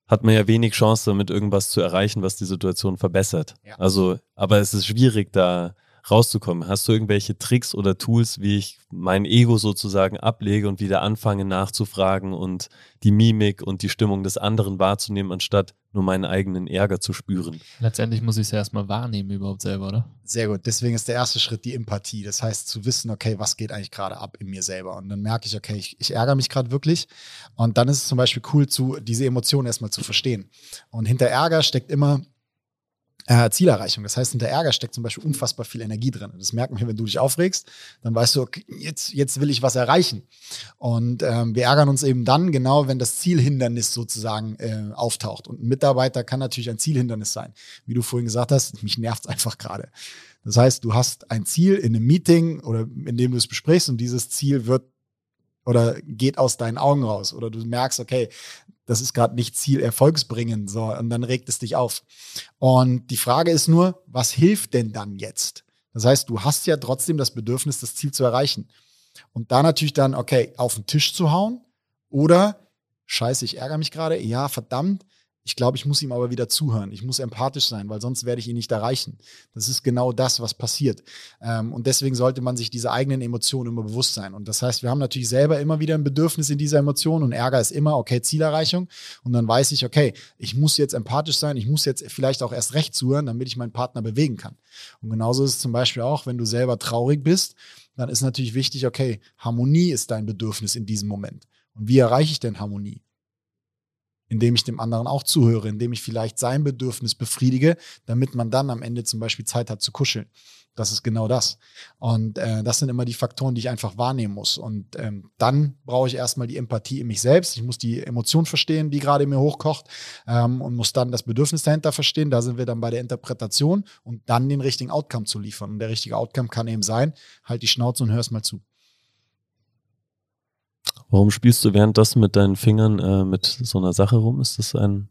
hat man ja wenig Chance, damit irgendwas zu erreichen, was die Situation verbessert. Ja. Also, aber es ist schwierig, da rauszukommen. Hast du irgendwelche Tricks oder Tools, wie ich mein Ego sozusagen ablege und wieder anfange nachzufragen und die Mimik und die Stimmung des anderen wahrzunehmen, anstatt nur meinen eigenen Ärger zu spüren? Letztendlich muss ich es ja erstmal wahrnehmen überhaupt selber, oder? Sehr gut. Deswegen ist der erste Schritt die Empathie. Das heißt, zu wissen, okay, was geht eigentlich gerade ab in mir selber? Und dann merke ich, okay, ich, ich ärgere mich gerade wirklich. Und dann ist es zum Beispiel cool, zu, diese Emotionen erstmal zu verstehen. Und hinter Ärger steckt immer äh, Zielerreichung. Das heißt, hinter Ärger steckt zum Beispiel unfassbar viel Energie drin. Das merkt man, wenn du dich aufregst, dann weißt du, okay, jetzt, jetzt will ich was erreichen. Und ähm, wir ärgern uns eben dann genau, wenn das Zielhindernis sozusagen äh, auftaucht. Und ein Mitarbeiter kann natürlich ein Zielhindernis sein. Wie du vorhin gesagt hast, mich nervt es einfach gerade. Das heißt, du hast ein Ziel in einem Meeting oder in dem du es besprichst und dieses Ziel wird oder geht aus deinen Augen raus oder du merkst, okay, das ist gerade nicht Ziel erfolgsbringend, so, und dann regt es dich auf. Und die Frage ist nur, was hilft denn dann jetzt? Das heißt, du hast ja trotzdem das Bedürfnis, das Ziel zu erreichen. Und da natürlich dann, okay, auf den Tisch zu hauen oder, scheiße, ich ärgere mich gerade, ja, verdammt, ich glaube, ich muss ihm aber wieder zuhören. Ich muss empathisch sein, weil sonst werde ich ihn nicht erreichen. Das ist genau das, was passiert. Ähm, und deswegen sollte man sich diese eigenen Emotionen immer bewusst sein. Und das heißt, wir haben natürlich selber immer wieder ein Bedürfnis in dieser Emotion und Ärger ist immer, okay, Zielerreichung. Und dann weiß ich, okay, ich muss jetzt empathisch sein, ich muss jetzt vielleicht auch erst recht zuhören, damit ich meinen Partner bewegen kann. Und genauso ist es zum Beispiel auch, wenn du selber traurig bist, dann ist natürlich wichtig, okay, Harmonie ist dein Bedürfnis in diesem Moment. Und wie erreiche ich denn Harmonie? Indem ich dem anderen auch zuhöre, indem ich vielleicht sein Bedürfnis befriedige, damit man dann am Ende zum Beispiel Zeit hat zu kuscheln. Das ist genau das. Und äh, das sind immer die Faktoren, die ich einfach wahrnehmen muss. Und ähm, dann brauche ich erstmal die Empathie in mich selbst. Ich muss die Emotion verstehen, die gerade in mir hochkocht ähm, und muss dann das Bedürfnis dahinter verstehen. Da sind wir dann bei der Interpretation und dann den richtigen Outcome zu liefern. Und der richtige Outcome kann eben sein, halt die Schnauze und hörst mal zu. Warum spielst du währenddessen mit deinen Fingern äh, mit so einer Sache rum? Ist das ein,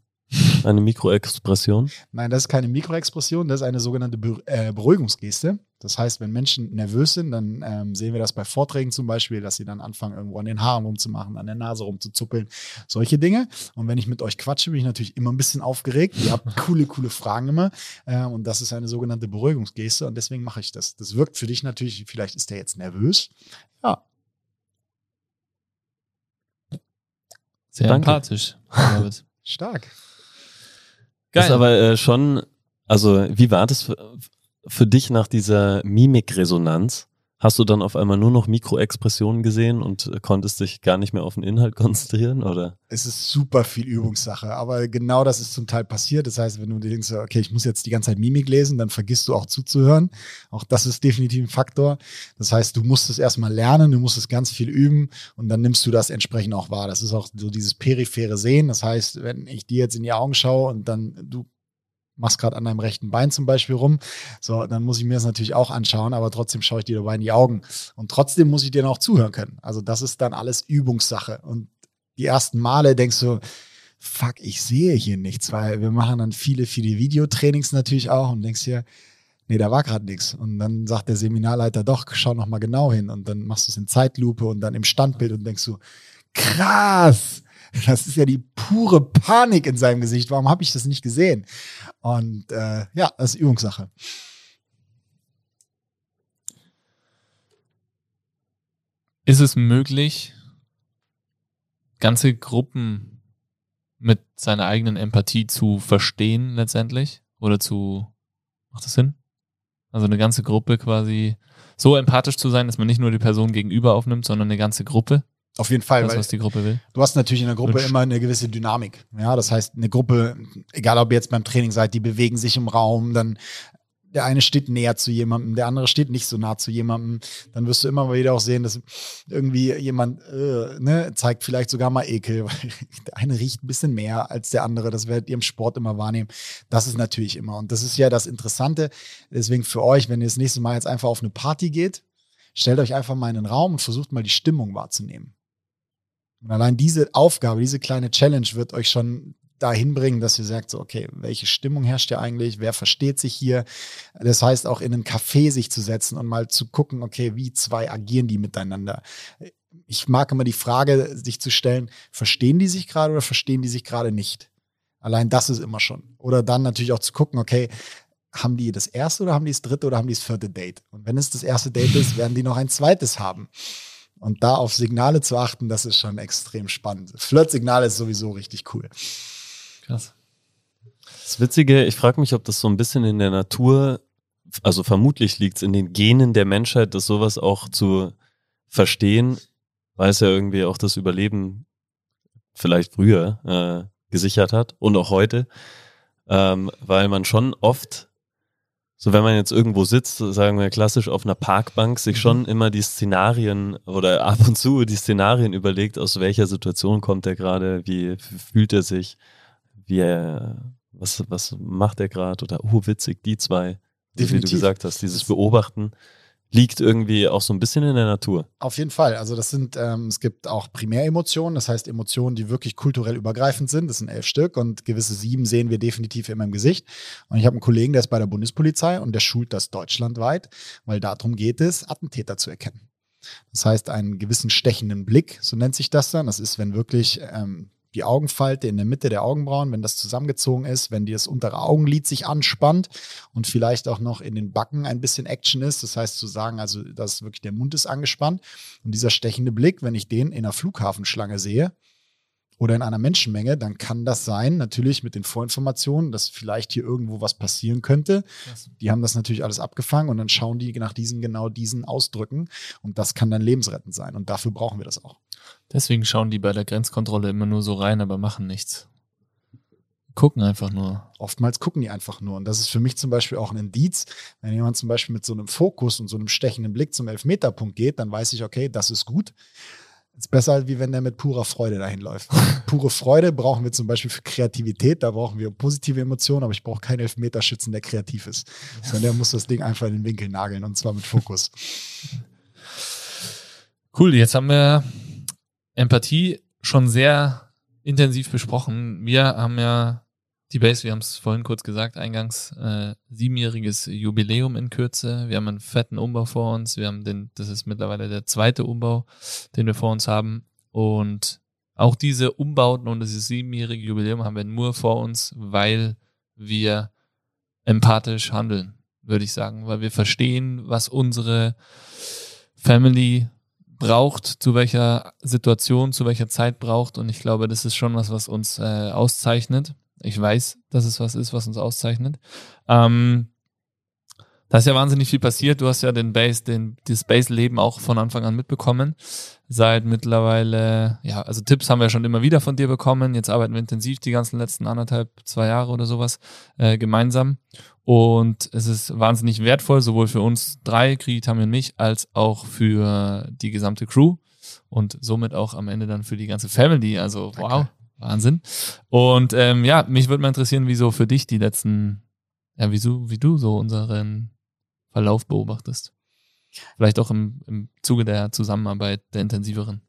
eine Mikroexpression? Nein, das ist keine Mikroexpression, das ist eine sogenannte Be äh, Beruhigungsgeste. Das heißt, wenn Menschen nervös sind, dann ähm, sehen wir das bei Vorträgen zum Beispiel, dass sie dann anfangen, irgendwo an den Haaren rumzumachen, an der Nase rumzuzuppeln, solche Dinge. Und wenn ich mit euch quatsche, bin ich natürlich immer ein bisschen aufgeregt. Ihr habt coole, coole Fragen immer. Äh, und das ist eine sogenannte Beruhigungsgeste und deswegen mache ich das. Das wirkt für dich natürlich, vielleicht ist der jetzt nervös. Ja, Sehr Danke. empathisch. Stark. Geil. Ist aber äh, schon, also wie war das für, für dich nach dieser Mimikresonanz? Hast du dann auf einmal nur noch Mikroexpressionen gesehen und konntest dich gar nicht mehr auf den Inhalt konzentrieren, oder? Es ist super viel Übungssache, aber genau das ist zum Teil passiert. Das heißt, wenn du denkst, okay, ich muss jetzt die ganze Zeit Mimik lesen, dann vergisst du auch zuzuhören. Auch das ist definitiv ein Faktor. Das heißt, du musst es erstmal lernen, du musst es ganz viel üben und dann nimmst du das entsprechend auch wahr. Das ist auch so dieses periphere Sehen. Das heißt, wenn ich dir jetzt in die Augen schaue und dann du machst gerade an deinem rechten Bein zum Beispiel rum. So, dann muss ich mir das natürlich auch anschauen, aber trotzdem schaue ich dir dabei in die Augen. Und trotzdem muss ich dir noch zuhören können. Also das ist dann alles Übungssache. Und die ersten Male denkst du, fuck, ich sehe hier nichts, weil wir machen dann viele, viele Videotrainings natürlich auch und denkst hier, nee, da war gerade nichts. Und dann sagt der Seminarleiter, doch, schau noch mal genau hin. Und dann machst du es in Zeitlupe und dann im Standbild und denkst du, krass, das ist ja die pure Panik in seinem Gesicht. Warum habe ich das nicht gesehen? Und äh, ja, das ist Übungssache. Ist es möglich, ganze Gruppen mit seiner eigenen Empathie zu verstehen letztendlich? Oder zu, macht das Sinn? Also eine ganze Gruppe quasi so empathisch zu sein, dass man nicht nur die Person gegenüber aufnimmt, sondern eine ganze Gruppe? Auf jeden Fall. Das, weil was die Gruppe will. Du hast natürlich in der Gruppe Wünsch. immer eine gewisse Dynamik. Ja, das heißt, eine Gruppe, egal ob ihr jetzt beim Training seid, die bewegen sich im Raum, dann der eine steht näher zu jemandem, der andere steht nicht so nah zu jemandem. Dann wirst du immer wieder auch sehen, dass irgendwie jemand äh, ne, zeigt vielleicht sogar mal Ekel, weil der eine riecht ein bisschen mehr als der andere. Das werdet ihr im Sport immer wahrnehmen. Das ist natürlich immer. Und das ist ja das Interessante. Deswegen für euch, wenn ihr das nächste Mal jetzt einfach auf eine Party geht, stellt euch einfach mal in den Raum und versucht mal die Stimmung wahrzunehmen. Und allein diese Aufgabe, diese kleine Challenge wird euch schon dahin bringen, dass ihr sagt, so, okay, welche Stimmung herrscht hier eigentlich? Wer versteht sich hier? Das heißt, auch in einen Café sich zu setzen und mal zu gucken, okay, wie zwei agieren die miteinander? Ich mag immer die Frage, sich zu stellen, verstehen die sich gerade oder verstehen die sich gerade nicht? Allein das ist immer schon. Oder dann natürlich auch zu gucken, okay, haben die das erste oder haben die das dritte oder haben die das vierte Date? Und wenn es das erste Date ist, werden die noch ein zweites haben. Und da auf Signale zu achten, das ist schon extrem spannend. Flirt-Signale ist sowieso richtig cool. Krass. Das Witzige, ich frage mich, ob das so ein bisschen in der Natur, also vermutlich liegt es in den Genen der Menschheit, das sowas auch zu verstehen, weil es ja irgendwie auch das Überleben vielleicht früher äh, gesichert hat und auch heute, ähm, weil man schon oft, so wenn man jetzt irgendwo sitzt, sagen wir klassisch auf einer Parkbank, sich schon immer die Szenarien oder ab und zu die Szenarien überlegt, aus welcher Situation kommt er gerade, wie fühlt er sich, wie er, was, was macht er gerade oder oh, witzig, die zwei, wie du Definitiv. gesagt hast, dieses Beobachten liegt irgendwie auch so ein bisschen in der Natur. Auf jeden Fall. Also das sind, ähm, es gibt auch Primäremotionen, das heißt Emotionen, die wirklich kulturell übergreifend sind. Das sind elf Stück und gewisse sieben sehen wir definitiv immer im Gesicht. Und ich habe einen Kollegen, der ist bei der Bundespolizei und der schult das deutschlandweit, weil darum geht es, Attentäter zu erkennen. Das heißt, einen gewissen stechenden Blick, so nennt sich das dann. Das ist, wenn wirklich ähm, die Augenfalte in der Mitte der Augenbrauen, wenn das zusammengezogen ist, wenn das untere Augenlid sich anspannt und vielleicht auch noch in den Backen ein bisschen Action ist. Das heißt zu sagen, also dass wirklich der Mund ist angespannt. Und dieser stechende Blick, wenn ich den in einer Flughafenschlange sehe oder in einer Menschenmenge, dann kann das sein, natürlich mit den Vorinformationen, dass vielleicht hier irgendwo was passieren könnte. Die haben das natürlich alles abgefangen und dann schauen die nach diesen genau diesen Ausdrücken und das kann dann lebensrettend sein und dafür brauchen wir das auch. Deswegen schauen die bei der Grenzkontrolle immer nur so rein, aber machen nichts. Gucken einfach nur. Oftmals gucken die einfach nur. Und das ist für mich zum Beispiel auch ein Indiz. Wenn jemand zum Beispiel mit so einem Fokus und so einem stechenden Blick zum Elfmeterpunkt geht, dann weiß ich, okay, das ist gut. Ist besser, wie wenn der mit purer Freude dahin läuft. Pure Freude brauchen wir zum Beispiel für Kreativität, da brauchen wir positive Emotionen, aber ich brauche keinen Elfmeterschützen, der kreativ ist. Sondern der muss das Ding einfach in den Winkel nageln und zwar mit Fokus. Cool, jetzt haben wir Empathie schon sehr intensiv besprochen. Wir haben ja die Base, wir haben es vorhin kurz gesagt, eingangs äh, siebenjähriges Jubiläum in Kürze. Wir haben einen fetten Umbau vor uns. Wir haben den, das ist mittlerweile der zweite Umbau, den wir vor uns haben. Und auch diese Umbauten und dieses siebenjährige Jubiläum haben wir nur vor uns, weil wir empathisch handeln, würde ich sagen, weil wir verstehen, was unsere Family braucht, zu welcher Situation, zu welcher Zeit braucht. Und ich glaube, das ist schon was, was uns äh, auszeichnet. Ich weiß, dass es was ist, was uns auszeichnet. Ähm, Da ist ja wahnsinnig viel passiert. Du hast ja den Base, den, das Base-Leben auch von Anfang an mitbekommen. Seit mittlerweile, ja, also Tipps haben wir schon immer wieder von dir bekommen. Jetzt arbeiten wir intensiv die ganzen letzten anderthalb, zwei Jahre oder sowas äh, gemeinsam. Und es ist wahnsinnig wertvoll, sowohl für uns drei, Krieg, Tami und mich, als auch für die gesamte Crew und somit auch am Ende dann für die ganze Family. Also, wow, Wahnsinn. Und ähm, ja, mich würde mal interessieren, wieso für dich die letzten, ja, wieso, wie du so unseren Verlauf beobachtest. Vielleicht auch im, im Zuge der Zusammenarbeit, der intensiveren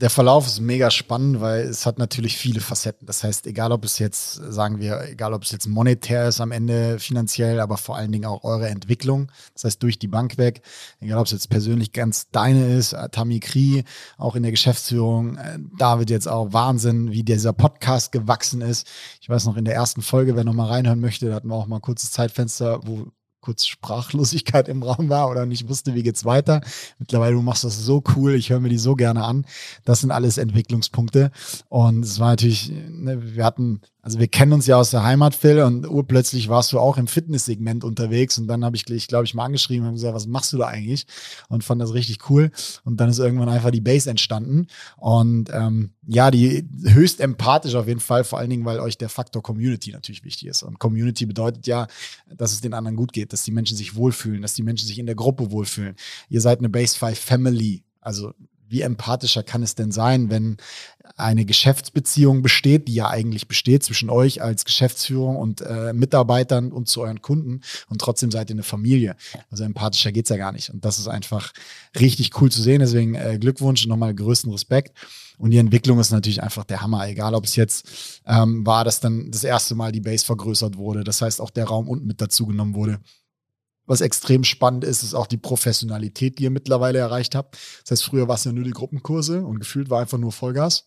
der Verlauf ist mega spannend, weil es hat natürlich viele Facetten. Das heißt, egal ob es jetzt, sagen wir, egal ob es jetzt monetär ist am Ende finanziell, aber vor allen Dingen auch eure Entwicklung. Das heißt, durch die Bank weg, egal ob es jetzt persönlich ganz deine ist, äh, Tammy Kri, auch in der Geschäftsführung, äh, David jetzt auch Wahnsinn, wie dieser Podcast gewachsen ist. Ich weiß noch, in der ersten Folge, wer noch mal reinhören möchte, da hatten wir auch mal ein kurzes Zeitfenster, wo kurz Sprachlosigkeit im Raum war oder nicht wusste, wie geht's weiter. Mittlerweile, du machst das so cool, ich höre mir die so gerne an. Das sind alles Entwicklungspunkte. Und es war natürlich, ne, wir hatten also wir kennen uns ja aus der Heimat, Phil, und urplötzlich warst du auch im Fitnesssegment unterwegs und dann habe ich, ich glaube ich, mal angeschrieben und gesagt, was machst du da eigentlich? Und fand das richtig cool. Und dann ist irgendwann einfach die Base entstanden. Und ähm, ja, die höchst empathisch auf jeden Fall, vor allen Dingen, weil euch der Faktor Community natürlich wichtig ist. Und Community bedeutet ja, dass es den anderen gut geht, dass die Menschen sich wohlfühlen, dass die Menschen sich in der Gruppe wohlfühlen. Ihr seid eine Base 5 Family. Also wie empathischer kann es denn sein, wenn eine Geschäftsbeziehung besteht, die ja eigentlich besteht zwischen euch als Geschäftsführung und äh, Mitarbeitern und zu euren Kunden und trotzdem seid ihr eine Familie. Also empathischer geht es ja gar nicht. Und das ist einfach richtig cool zu sehen. Deswegen äh, Glückwunsch und nochmal größten Respekt. Und die Entwicklung ist natürlich einfach der Hammer. Egal, ob es jetzt ähm, war, dass dann das erste Mal die Base vergrößert wurde. Das heißt, auch der Raum unten mit dazugenommen wurde. Was extrem spannend ist, ist auch die Professionalität, die ihr mittlerweile erreicht habt. Das heißt, früher war es ja nur die Gruppenkurse und gefühlt war einfach nur Vollgas.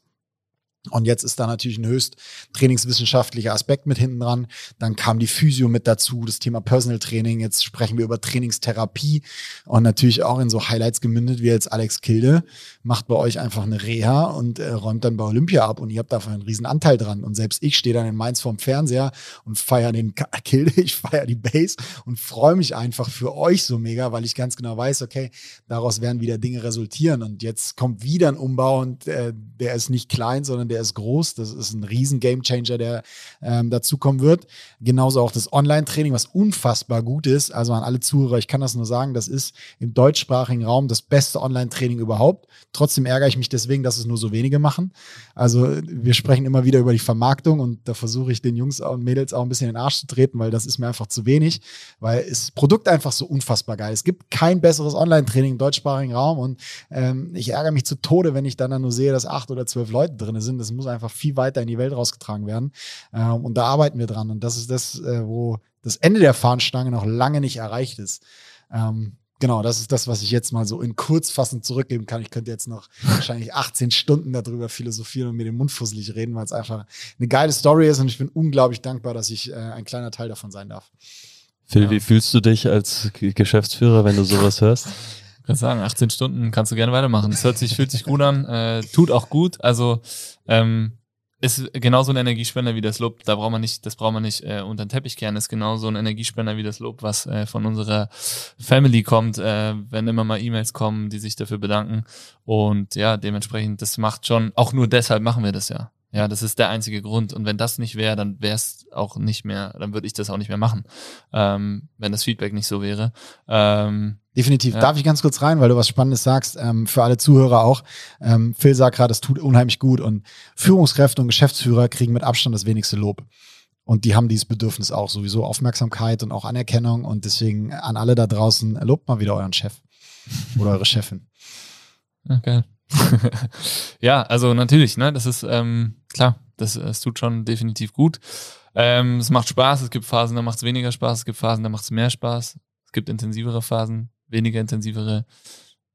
Und jetzt ist da natürlich ein höchst trainingswissenschaftlicher Aspekt mit hinten dran. Dann kam die Physio mit dazu, das Thema Personal Training. Jetzt sprechen wir über Trainingstherapie und natürlich auch in so Highlights gemündet wie jetzt Alex Kilde macht bei euch einfach eine Reha und äh, räumt dann bei Olympia ab und ihr habt dafür einen riesen Anteil dran. Und selbst ich stehe dann in Mainz vorm Fernseher und feiere den Kilde, ich feiere die Base und freue mich einfach für euch so mega, weil ich ganz genau weiß, okay, daraus werden wieder Dinge resultieren. Und jetzt kommt wieder ein Umbau und äh, der ist nicht klein, sondern der ist groß. Das ist ein riesen Gamechanger, der ähm, dazukommen wird. Genauso auch das Online-Training, was unfassbar gut ist. Also an alle Zuhörer, ich kann das nur sagen, das ist im deutschsprachigen Raum das beste Online-Training überhaupt. Trotzdem ärgere ich mich deswegen, dass es nur so wenige machen. Also wir sprechen immer wieder über die Vermarktung und da versuche ich den Jungs und Mädels auch ein bisschen in den Arsch zu treten, weil das ist mir einfach zu wenig, weil das Produkt einfach so unfassbar geil. Es gibt kein besseres Online-Training im deutschsprachigen Raum und ähm, ich ärgere mich zu Tode, wenn ich dann, dann nur sehe, dass acht oder zwölf Leute drin sind. Das muss einfach viel weiter in die Welt rausgetragen werden. Ähm, und da arbeiten wir dran. Und das ist das, äh, wo das Ende der Fahnenstange noch lange nicht erreicht ist. Ähm, genau, das ist das, was ich jetzt mal so in Kurzfassung zurückgeben kann. Ich könnte jetzt noch wahrscheinlich 18 Stunden darüber philosophieren und mir den Mund fusselig reden, weil es einfach eine geile Story ist und ich bin unglaublich dankbar, dass ich äh, ein kleiner Teil davon sein darf. Phil, ja. wie fühlst du dich als Geschäftsführer, wenn du sowas hörst? Kann sagen, 18 Stunden kannst du gerne weitermachen. Es hört sich, fühlt sich gut an, äh, tut auch gut. Also ähm, ist genauso ein Energiespender wie das Lob. Da braucht man nicht, das braucht man nicht äh, unter den Teppich kehren. Ist genauso ein Energiespender wie das Lob, was äh, von unserer Family kommt, äh, wenn immer mal E-Mails kommen, die sich dafür bedanken. Und ja, dementsprechend, das macht schon, auch nur deshalb machen wir das ja. Ja, das ist der einzige Grund. Und wenn das nicht wäre, dann wäre es auch nicht mehr, dann würde ich das auch nicht mehr machen, ähm, wenn das Feedback nicht so wäre. Ähm, Definitiv. Ja. Darf ich ganz kurz rein, weil du was Spannendes sagst, ähm, für alle Zuhörer auch. Ähm, Phil sagt gerade, das tut unheimlich gut und Führungskräfte und Geschäftsführer kriegen mit Abstand das wenigste Lob. Und die haben dieses Bedürfnis auch sowieso Aufmerksamkeit und auch Anerkennung. Und deswegen an alle da draußen, lobt mal wieder euren Chef oder eure Chefin. Okay. ja, also natürlich, ne, das ist ähm, klar, das, das tut schon definitiv gut. Ähm, es macht Spaß, es gibt Phasen, da macht es weniger Spaß, es gibt Phasen, da macht es mehr Spaß, es gibt intensivere Phasen, weniger intensivere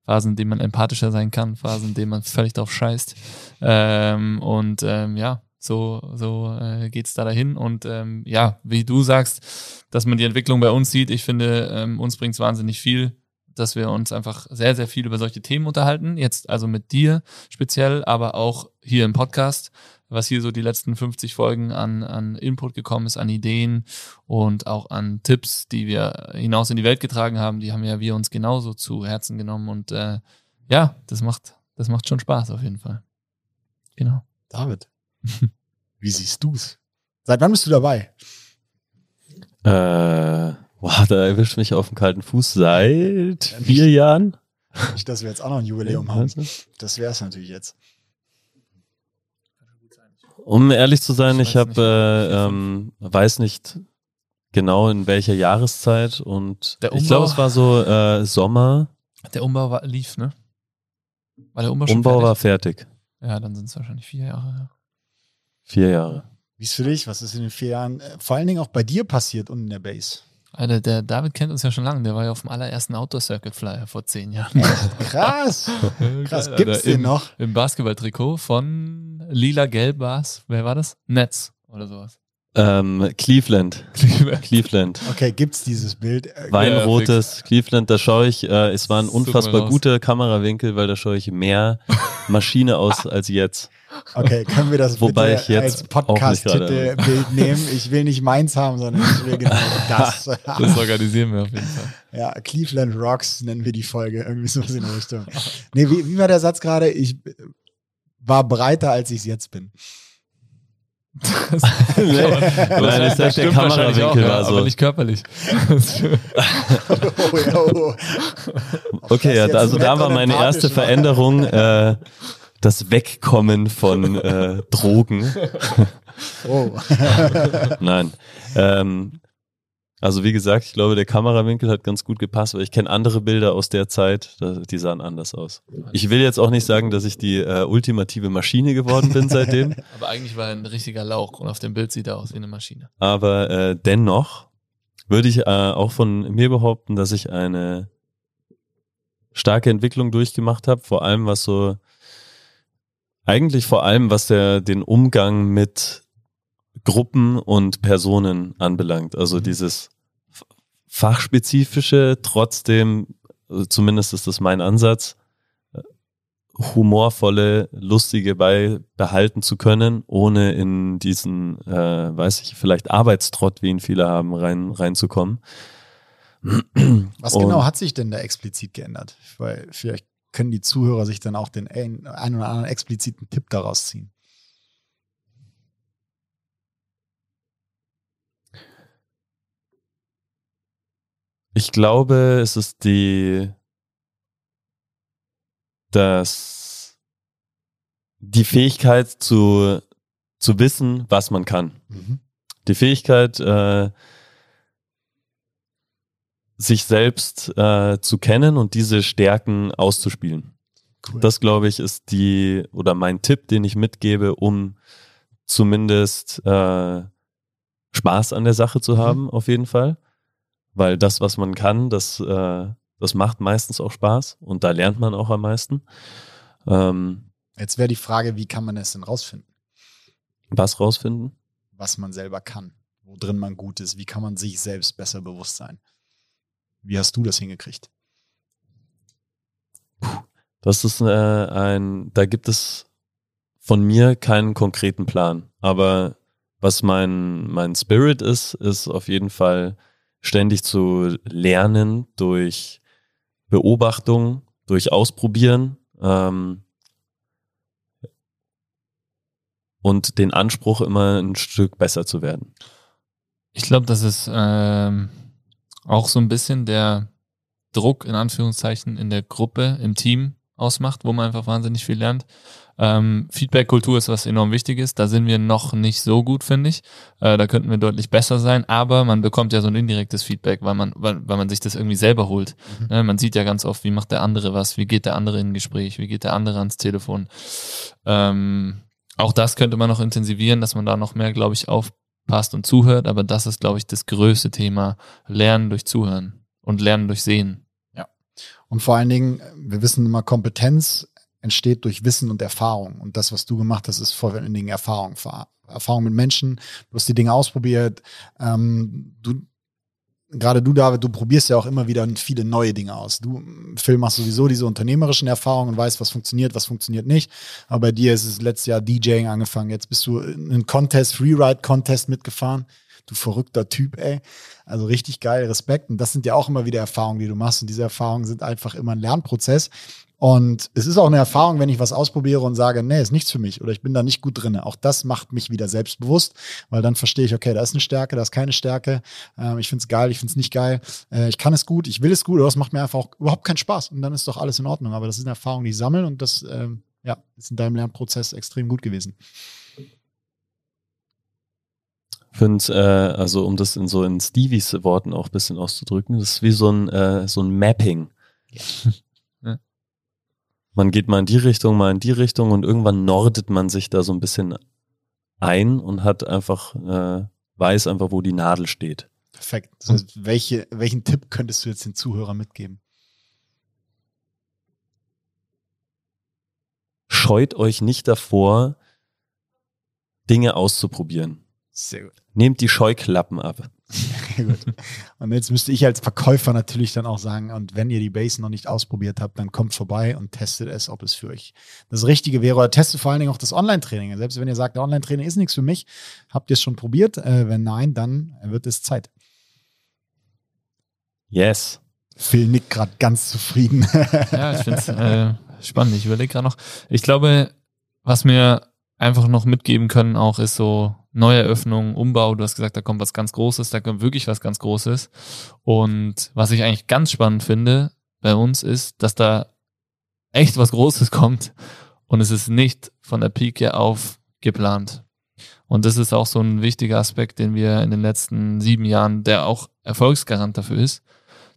Phasen, in denen man empathischer sein kann, Phasen, in denen man völlig drauf scheißt. Ähm, und ähm, ja, so, so äh, geht es da dahin. Und ähm, ja, wie du sagst, dass man die Entwicklung bei uns sieht, ich finde, ähm, uns bringt es wahnsinnig viel dass wir uns einfach sehr, sehr viel über solche Themen unterhalten. Jetzt also mit dir speziell, aber auch hier im Podcast, was hier so die letzten 50 Folgen an, an Input gekommen ist, an Ideen und auch an Tipps, die wir hinaus in die Welt getragen haben, die haben ja wir uns genauso zu Herzen genommen. Und äh, ja, das macht, das macht schon Spaß auf jeden Fall. Genau. David, wie siehst du's? Seit wann bist du dabei? Äh, boah, da erwischt mich auf dem kalten Fuß seit vier Jahren. Nicht, dass wir jetzt auch noch ein Jubiläum haben. Das wäre es natürlich jetzt. Um ehrlich zu sein, Ich ich, weiß habe, äh, ähm, weiß nicht genau in welcher Jahreszeit und Der ich glaube, Umbau- es war so äh, Sommer. Der Umbau war, lief, ne? War der Umbau schon Umbau war fertig? fertig. Ja, dann sind es wahrscheinlich vier Jahre. Ja. Vier Jahre. Wie ist für dich? Was ist in den vier Jahren äh, vor allen Dingen auch bei dir passiert und in der Base? Alter, der David kennt uns ja schon lange. Der war ja auf dem allerersten Outdoor Circuit Flyer vor zehn Jahren. Krass. Krass. Geil, Gibt's Alter. den Im, noch? Im Basketballtrikot von Lila-Gelb war's. Wer war das? Netz oder sowas. Ähm, Cleveland. Cleveland. Okay, gibt's dieses Bild? Äh, Weinrotes Cleveland, da schaue ich, äh, es war ein unfassbar guter Kamerawinkel, weil da schaue ich mehr Maschine aus als jetzt. Okay, können wir das Wobei bitte ich jetzt als Podcast-Titelbild nehmen? Ich will nicht meins haben, sondern ich will genau das. Das organisieren wir auf jeden Fall. ja, Cleveland Rocks nennen wir die Folge. Irgendwie sowas in der Richtung. Nee, wie, wie war der Satz gerade? Ich war breiter, als ich es jetzt bin. Nein, ich sag, der Kamerawinkel war so. Aber nicht körperlich. Oh, ja, oh. Okay, das also da war meine erste. Veränderung äh, das Wegkommen von äh, Drogen. oh. Nein. Ähm, also wie gesagt, ich glaube, der Kamerawinkel hat ganz gut gepasst, weil ich kenne andere Bilder aus der Zeit, die sahen anders aus. Ich will jetzt auch nicht sagen, dass ich die äh, ultimative Maschine geworden bin seitdem, Aber eigentlich war er ein richtiger Lauch und auf dem Bild sieht er aus wie eine Maschine. aber äh, dennoch würde ich äh, auch von mir behaupten, dass ich eine starke Entwicklung durchgemacht habe, vor allem was so eigentlich vor allem was der den Umgang mit Gruppen und Personen anbelangt. Also Mhm. dieses fachspezifische, trotzdem, also zumindest ist das mein Ansatz, äh, humorvolle, lustige bei behalten zu können, ohne in diesen, äh, weiß ich, vielleicht Arbeitstrott, wie ihn viele haben, rein reinzukommen. Was Und- genau hat sich denn da explizit geändert? Weil vielleicht können die Zuhörer sich dann auch den ein, ein oder anderen expliziten Tipp daraus ziehen. Ich glaube, es ist die, das, die Fähigkeit zu, zu wissen, was man kann. Mhm. Die Fähigkeit, äh, sich selbst äh, zu kennen und diese Stärken auszuspielen. Cool. Das, glaube ich, ist die oder mein Tipp, den ich mitgebe, um zumindest äh, Spaß an der Sache zu haben, auf jeden Fall. Weil das, was man kann, das, äh, das macht meistens auch Spaß und da lernt man auch am meisten. Ähm, Jetzt wäre die Frage, wie kann man es denn rausfinden, was rausfinden? was man selber kann, wo drin man gut ist, wie kann man sich selbst besser bewusst sein? Wie hast du das hingekriegt? Das ist äh, ein, da gibt es von mir keinen konkreten Plan. Aber was mein, mein Spirit ist, ist auf jeden Fall ständig zu lernen durch Beobachtung, durch Ausprobieren ähm, und den Anspruch, immer ein Stück besser zu werden. Ich glaube, das ist ähm, auch so ein bisschen der Druck in Anführungszeichen in der Gruppe, im Team ausmacht, wo man einfach wahnsinnig viel lernt. Ähm, Feedback-Kultur ist was enorm wichtig ist. Da sind wir noch nicht so gut, finde ich. Äh, da könnten wir deutlich besser sein, aber man bekommt ja so ein indirektes Feedback, weil man, weil, weil man sich das irgendwie selber holt. Mhm. Ne, man sieht ja ganz oft, wie macht der andere was, wie geht der andere in ein Gespräch, wie geht der andere ans Telefon. Ähm, auch das könnte man noch intensivieren, dass man da noch mehr, glaube ich, aufpasst und zuhört, aber das ist, glaube ich, das größte Thema. Lernen durch Zuhören und Lernen durch Sehen. Und vor allen Dingen, wir wissen immer, Kompetenz entsteht durch Wissen und Erfahrung. Und das, was du gemacht hast, ist vor allen Dingen Erfahrung. Erfahrung mit Menschen, du hast die Dinge ausprobiert. Ähm, du, gerade du, David, du probierst ja auch immer wieder viele neue Dinge aus. Du, Phil, machst sowieso diese unternehmerischen Erfahrungen und weißt, was funktioniert, was funktioniert nicht. Aber bei dir ist es letztes Jahr DJing angefangen. Jetzt bist du in einen Contest, Freeride-Contest mitgefahren. Du verrückter Typ, ey. Also richtig geil, Respekt. Und das sind ja auch immer wieder Erfahrungen, die du machst. Und diese Erfahrungen sind einfach immer ein Lernprozess. Und es ist auch eine Erfahrung, wenn ich was ausprobiere und sage, nee, ist nichts für mich oder ich bin da nicht gut drin. Auch das macht mich wieder selbstbewusst, weil dann verstehe ich, okay, da ist eine Stärke, da ist keine Stärke. Ähm, ich finde es geil, ich finde es nicht geil. Äh, ich kann es gut, ich will es gut, aber es macht mir einfach auch überhaupt keinen Spaß. Und dann ist doch alles in Ordnung. Aber das ist eine Erfahrung, die ich sammle und das ähm, ja, ist in deinem Lernprozess extrem gut gewesen. Ich finde, äh, also um das in so in Stevies Worten auch ein bisschen auszudrücken, das ist wie so ein, äh, so ein Mapping. Ja. Man geht mal in die Richtung, mal in die Richtung und irgendwann nordet man sich da so ein bisschen ein und hat einfach, äh, weiß einfach, wo die Nadel steht. Perfekt. Das heißt, welche, welchen Tipp könntest du jetzt den Zuhörern mitgeben? Scheut euch nicht davor, Dinge auszuprobieren. Sehr gut. Nehmt die Scheuklappen ab. Gut. Und jetzt müsste ich als Verkäufer natürlich dann auch sagen, und wenn ihr die Base noch nicht ausprobiert habt, dann kommt vorbei und testet es, ob es für euch das Richtige wäre. Oder testet vor allen Dingen auch das Online-Training. Selbst wenn ihr sagt, Online-Training ist nichts für mich, habt ihr es schon probiert? Äh, wenn nein, dann wird es Zeit. Yes. Phil nickt gerade ganz zufrieden. ja, ich finde es äh, spannend. Ich überlege gerade noch. Ich glaube, was mir einfach noch mitgeben können auch ist so Neueröffnung, Umbau. Du hast gesagt, da kommt was ganz Großes, da kommt wirklich was ganz Großes. Und was ich eigentlich ganz spannend finde bei uns ist, dass da echt was Großes kommt und es ist nicht von der Pike auf geplant. Und das ist auch so ein wichtiger Aspekt, den wir in den letzten sieben Jahren, der auch Erfolgsgarant dafür ist,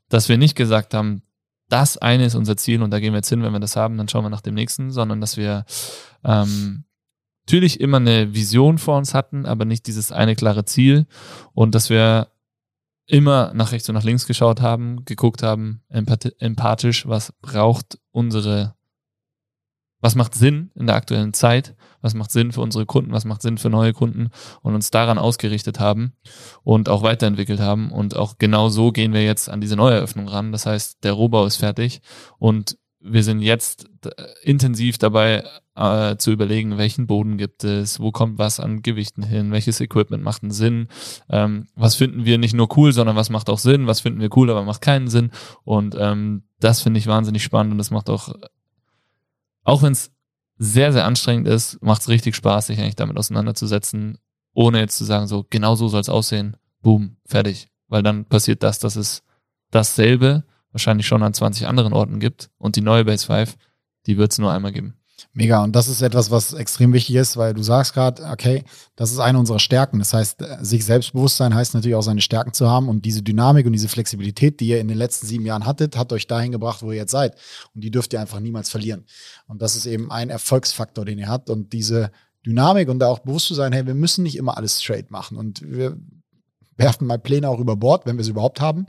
dass wir nicht gesagt haben, das eine ist unser Ziel und da gehen wir jetzt hin, wenn wir das haben, dann schauen wir nach dem nächsten, sondern dass wir ähm, natürlich immer eine Vision vor uns hatten, aber nicht dieses eine klare Ziel und dass wir immer nach rechts und nach links geschaut haben, geguckt haben, empathisch, was braucht unsere, was macht Sinn in der aktuellen Zeit, was macht Sinn für unsere Kunden, was macht Sinn für neue Kunden und uns daran ausgerichtet haben und auch weiterentwickelt haben. Und auch genau so gehen wir jetzt an diese Neueröffnung ran. Das heißt, der Rohbau ist fertig und wir sind jetzt intensiv dabei äh, zu überlegen, welchen Boden gibt es, wo kommt was an Gewichten hin, welches Equipment macht einen Sinn, ähm, was finden wir nicht nur cool, sondern was macht auch Sinn, was finden wir cool, aber macht keinen Sinn. Und ähm, das finde ich wahnsinnig spannend und das macht auch, auch wenn es sehr, sehr anstrengend ist, macht es richtig Spaß, sich eigentlich damit auseinanderzusetzen, ohne jetzt zu sagen, so genau so soll es aussehen, boom, fertig. Weil dann passiert das, dass es dasselbe wahrscheinlich schon an 20 anderen Orten gibt. Und die neue Base 5, die wird es nur einmal geben. Mega. Und das ist etwas, was extrem wichtig ist, weil du sagst gerade, okay, das ist eine unserer Stärken. Das heißt, sich Selbstbewusstsein heißt natürlich auch seine Stärken zu haben und diese Dynamik und diese Flexibilität, die ihr in den letzten sieben Jahren hattet, hat euch dahin gebracht, wo ihr jetzt seid. Und die dürft ihr einfach niemals verlieren. Und das ist eben ein Erfolgsfaktor, den ihr habt. Und diese Dynamik und da auch bewusst zu sein, hey, wir müssen nicht immer alles straight machen. Und wir werfen mal Pläne auch über Bord, wenn wir es überhaupt haben.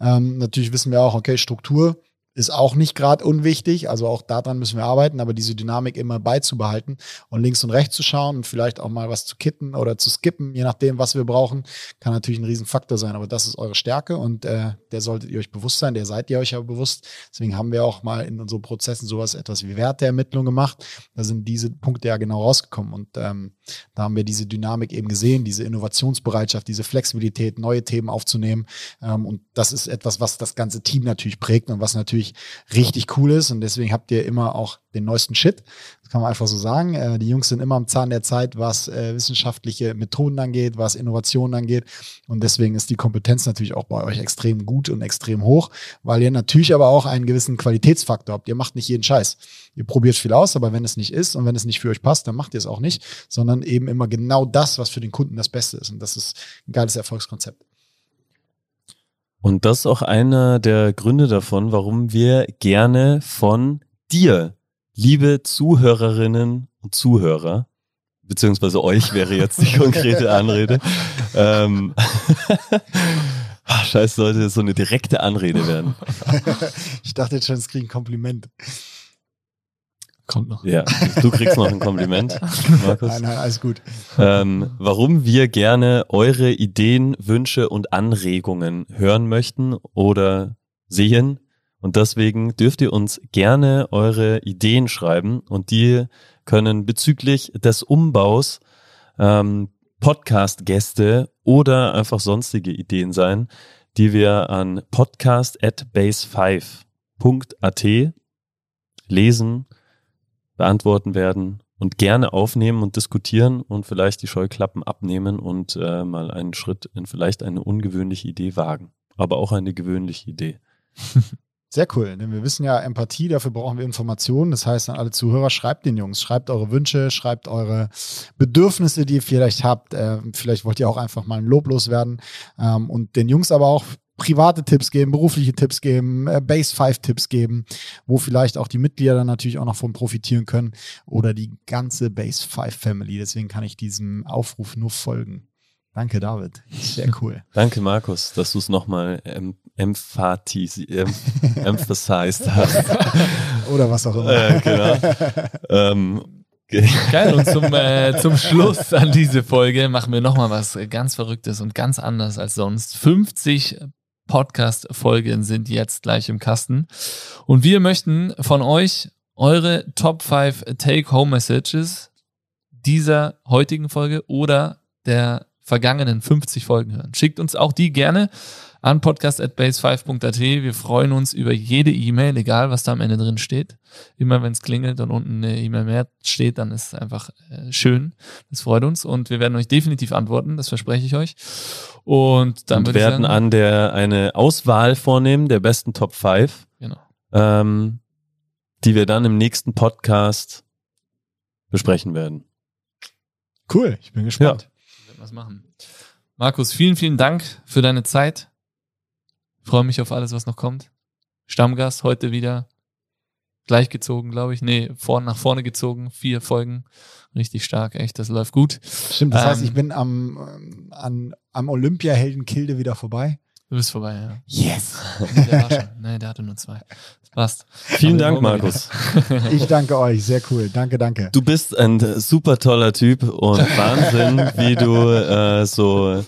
Ähm, natürlich wissen wir auch, okay, Struktur ist auch nicht gerade unwichtig. Also auch daran müssen wir arbeiten, aber diese Dynamik immer beizubehalten und links und rechts zu schauen und vielleicht auch mal was zu kitten oder zu skippen, je nachdem, was wir brauchen, kann natürlich ein Riesenfaktor sein. Aber das ist eure Stärke und äh, der solltet ihr euch bewusst sein, der seid ihr euch aber bewusst. Deswegen haben wir auch mal in unseren Prozessen sowas etwas wie Werteermittlung gemacht. Da sind diese Punkte ja genau rausgekommen und ähm, da haben wir diese Dynamik eben gesehen, diese Innovationsbereitschaft, diese Flexibilität, neue Themen aufzunehmen. Ähm, und das ist etwas, was das ganze Team natürlich prägt und was natürlich natürlich richtig cool ist und deswegen habt ihr immer auch den neuesten Shit. Das kann man einfach so sagen. Äh, die Jungs sind immer am Zahn der Zeit, was äh, wissenschaftliche Methoden angeht, was Innovationen angeht. Und deswegen ist die Kompetenz natürlich auch bei euch extrem gut und extrem hoch, weil ihr natürlich aber auch einen gewissen Qualitätsfaktor habt. Ihr macht nicht jeden Scheiß. Ihr probiert viel aus, aber wenn es nicht ist und wenn es nicht für euch passt, dann macht ihr es auch nicht, sondern eben immer genau das, was für den Kunden das Beste ist. Und das ist ein geiles Erfolgskonzept. Und das ist auch einer der Gründe davon, warum wir gerne von dir, liebe Zuhörerinnen und Zuhörer, beziehungsweise euch wäre jetzt die konkrete Anrede. ähm, Ach, scheiße, sollte das so eine direkte Anrede werden. ich dachte jetzt schon, es kriegt ein Kompliment. Kommt noch. Ja, du kriegst noch ein Kompliment, Markus. Nein, nein, alles gut. ähm, warum wir gerne eure Ideen, Wünsche und Anregungen hören möchten oder sehen. Und deswegen dürft ihr uns gerne eure Ideen schreiben und die können bezüglich des Umbaus ähm, Podcast-Gäste oder einfach sonstige Ideen sein, die wir an podcast at base5.at lesen, beantworten werden und gerne aufnehmen und diskutieren und vielleicht die Scheuklappen abnehmen und äh, mal einen Schritt in vielleicht eine ungewöhnliche Idee wagen. Aber auch eine gewöhnliche Idee. Sehr cool, denn wir wissen ja, Empathie, dafür brauchen wir Informationen. Das heißt an alle Zuhörer, schreibt den Jungs, schreibt eure Wünsche, schreibt eure Bedürfnisse, die ihr vielleicht habt. Äh, vielleicht wollt ihr auch einfach mal ein Lob loswerden. Ähm, und den Jungs aber auch private Tipps geben, berufliche Tipps geben, äh, Base 5 Tipps geben, wo vielleicht auch die Mitglieder dann natürlich auch noch von profitieren können oder die ganze Base 5 Family. Deswegen kann ich diesem Aufruf nur folgen. Danke, David. Sehr cool. Danke, Markus, dass du es nochmal em emphatis em emphasized hast. Oder was auch immer. Äh, genau. ähm, Geil, und zum, äh, zum Schluss an diese Folge machen wir nochmal was ganz Verrücktes und ganz anders als sonst. 50 Podcast-Folgen sind jetzt gleich im Kasten. Und wir möchten von euch eure Top 5 Take-Home-Messages dieser heutigen Folge oder der vergangenen 50 Folgen hören. Schickt uns auch die gerne an podcast.base5.at. Wir freuen uns über jede E-Mail, egal was da am Ende drin steht. Immer wenn es klingelt und unten eine E-Mail mehr steht, dann ist es einfach äh, schön. Das freut uns und wir werden euch definitiv antworten, das verspreche ich euch. Und dann und werden sagen, an der eine Auswahl vornehmen der besten Top 5. Genau. Ähm, die wir dann im nächsten Podcast besprechen werden. Cool, ich bin gespannt. Ja was machen. Markus, vielen, vielen Dank für deine Zeit. Ich freue mich auf alles, was noch kommt. Stammgast heute wieder gleichgezogen, glaube ich. Nee, vor, nach vorne gezogen. Vier Folgen. Richtig stark, echt. Das läuft gut. Stimmt, das ähm, heißt, ich bin am, an, am Olympiahelden Kilde wieder vorbei. Du bist vorbei, ja. Yes! Nee, der, war schon, nee, der hatte nur zwei. Das passt. Vielen Dank, Markus. Ich danke euch. Sehr cool. Danke, danke. Du bist ein super toller Typ und Wahnsinn, wie du äh, so,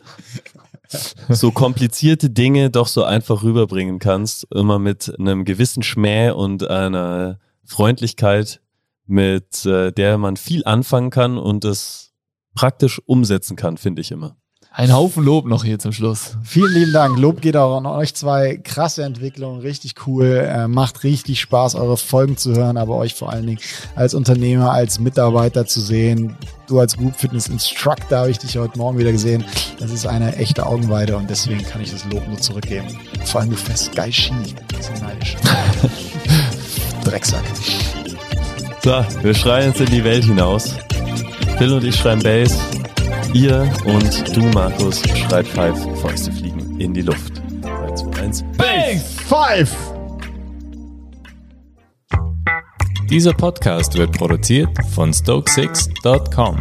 so komplizierte Dinge doch so einfach rüberbringen kannst. Immer mit einem gewissen Schmäh und einer Freundlichkeit, mit äh, der man viel anfangen kann und es praktisch umsetzen kann, finde ich immer. Ein Haufen Lob noch hier zum Schluss. Vielen lieben Dank. Lob geht auch an euch zwei. Krasse Entwicklung, richtig cool. Äh, macht richtig Spaß, eure Folgen zu hören, aber euch vor allen Dingen als Unternehmer, als Mitarbeiter zu sehen. Du als Group Fitness Instructor habe ich dich heute Morgen wieder gesehen. Das ist eine echte Augenweide und deswegen kann ich das Lob nur zurückgeben. Vor allem du fährst geil Ski. Das ist neidisch. Drecksack. So, wir schreien jetzt in die Welt hinaus. Phil und ich schreien Bass. Ihr und du, Markus, schreit Five, Fäuste fliegen in die Luft. 3, 2, 1. Bang! Five! Dieser Podcast wird produziert von Stokesix.com.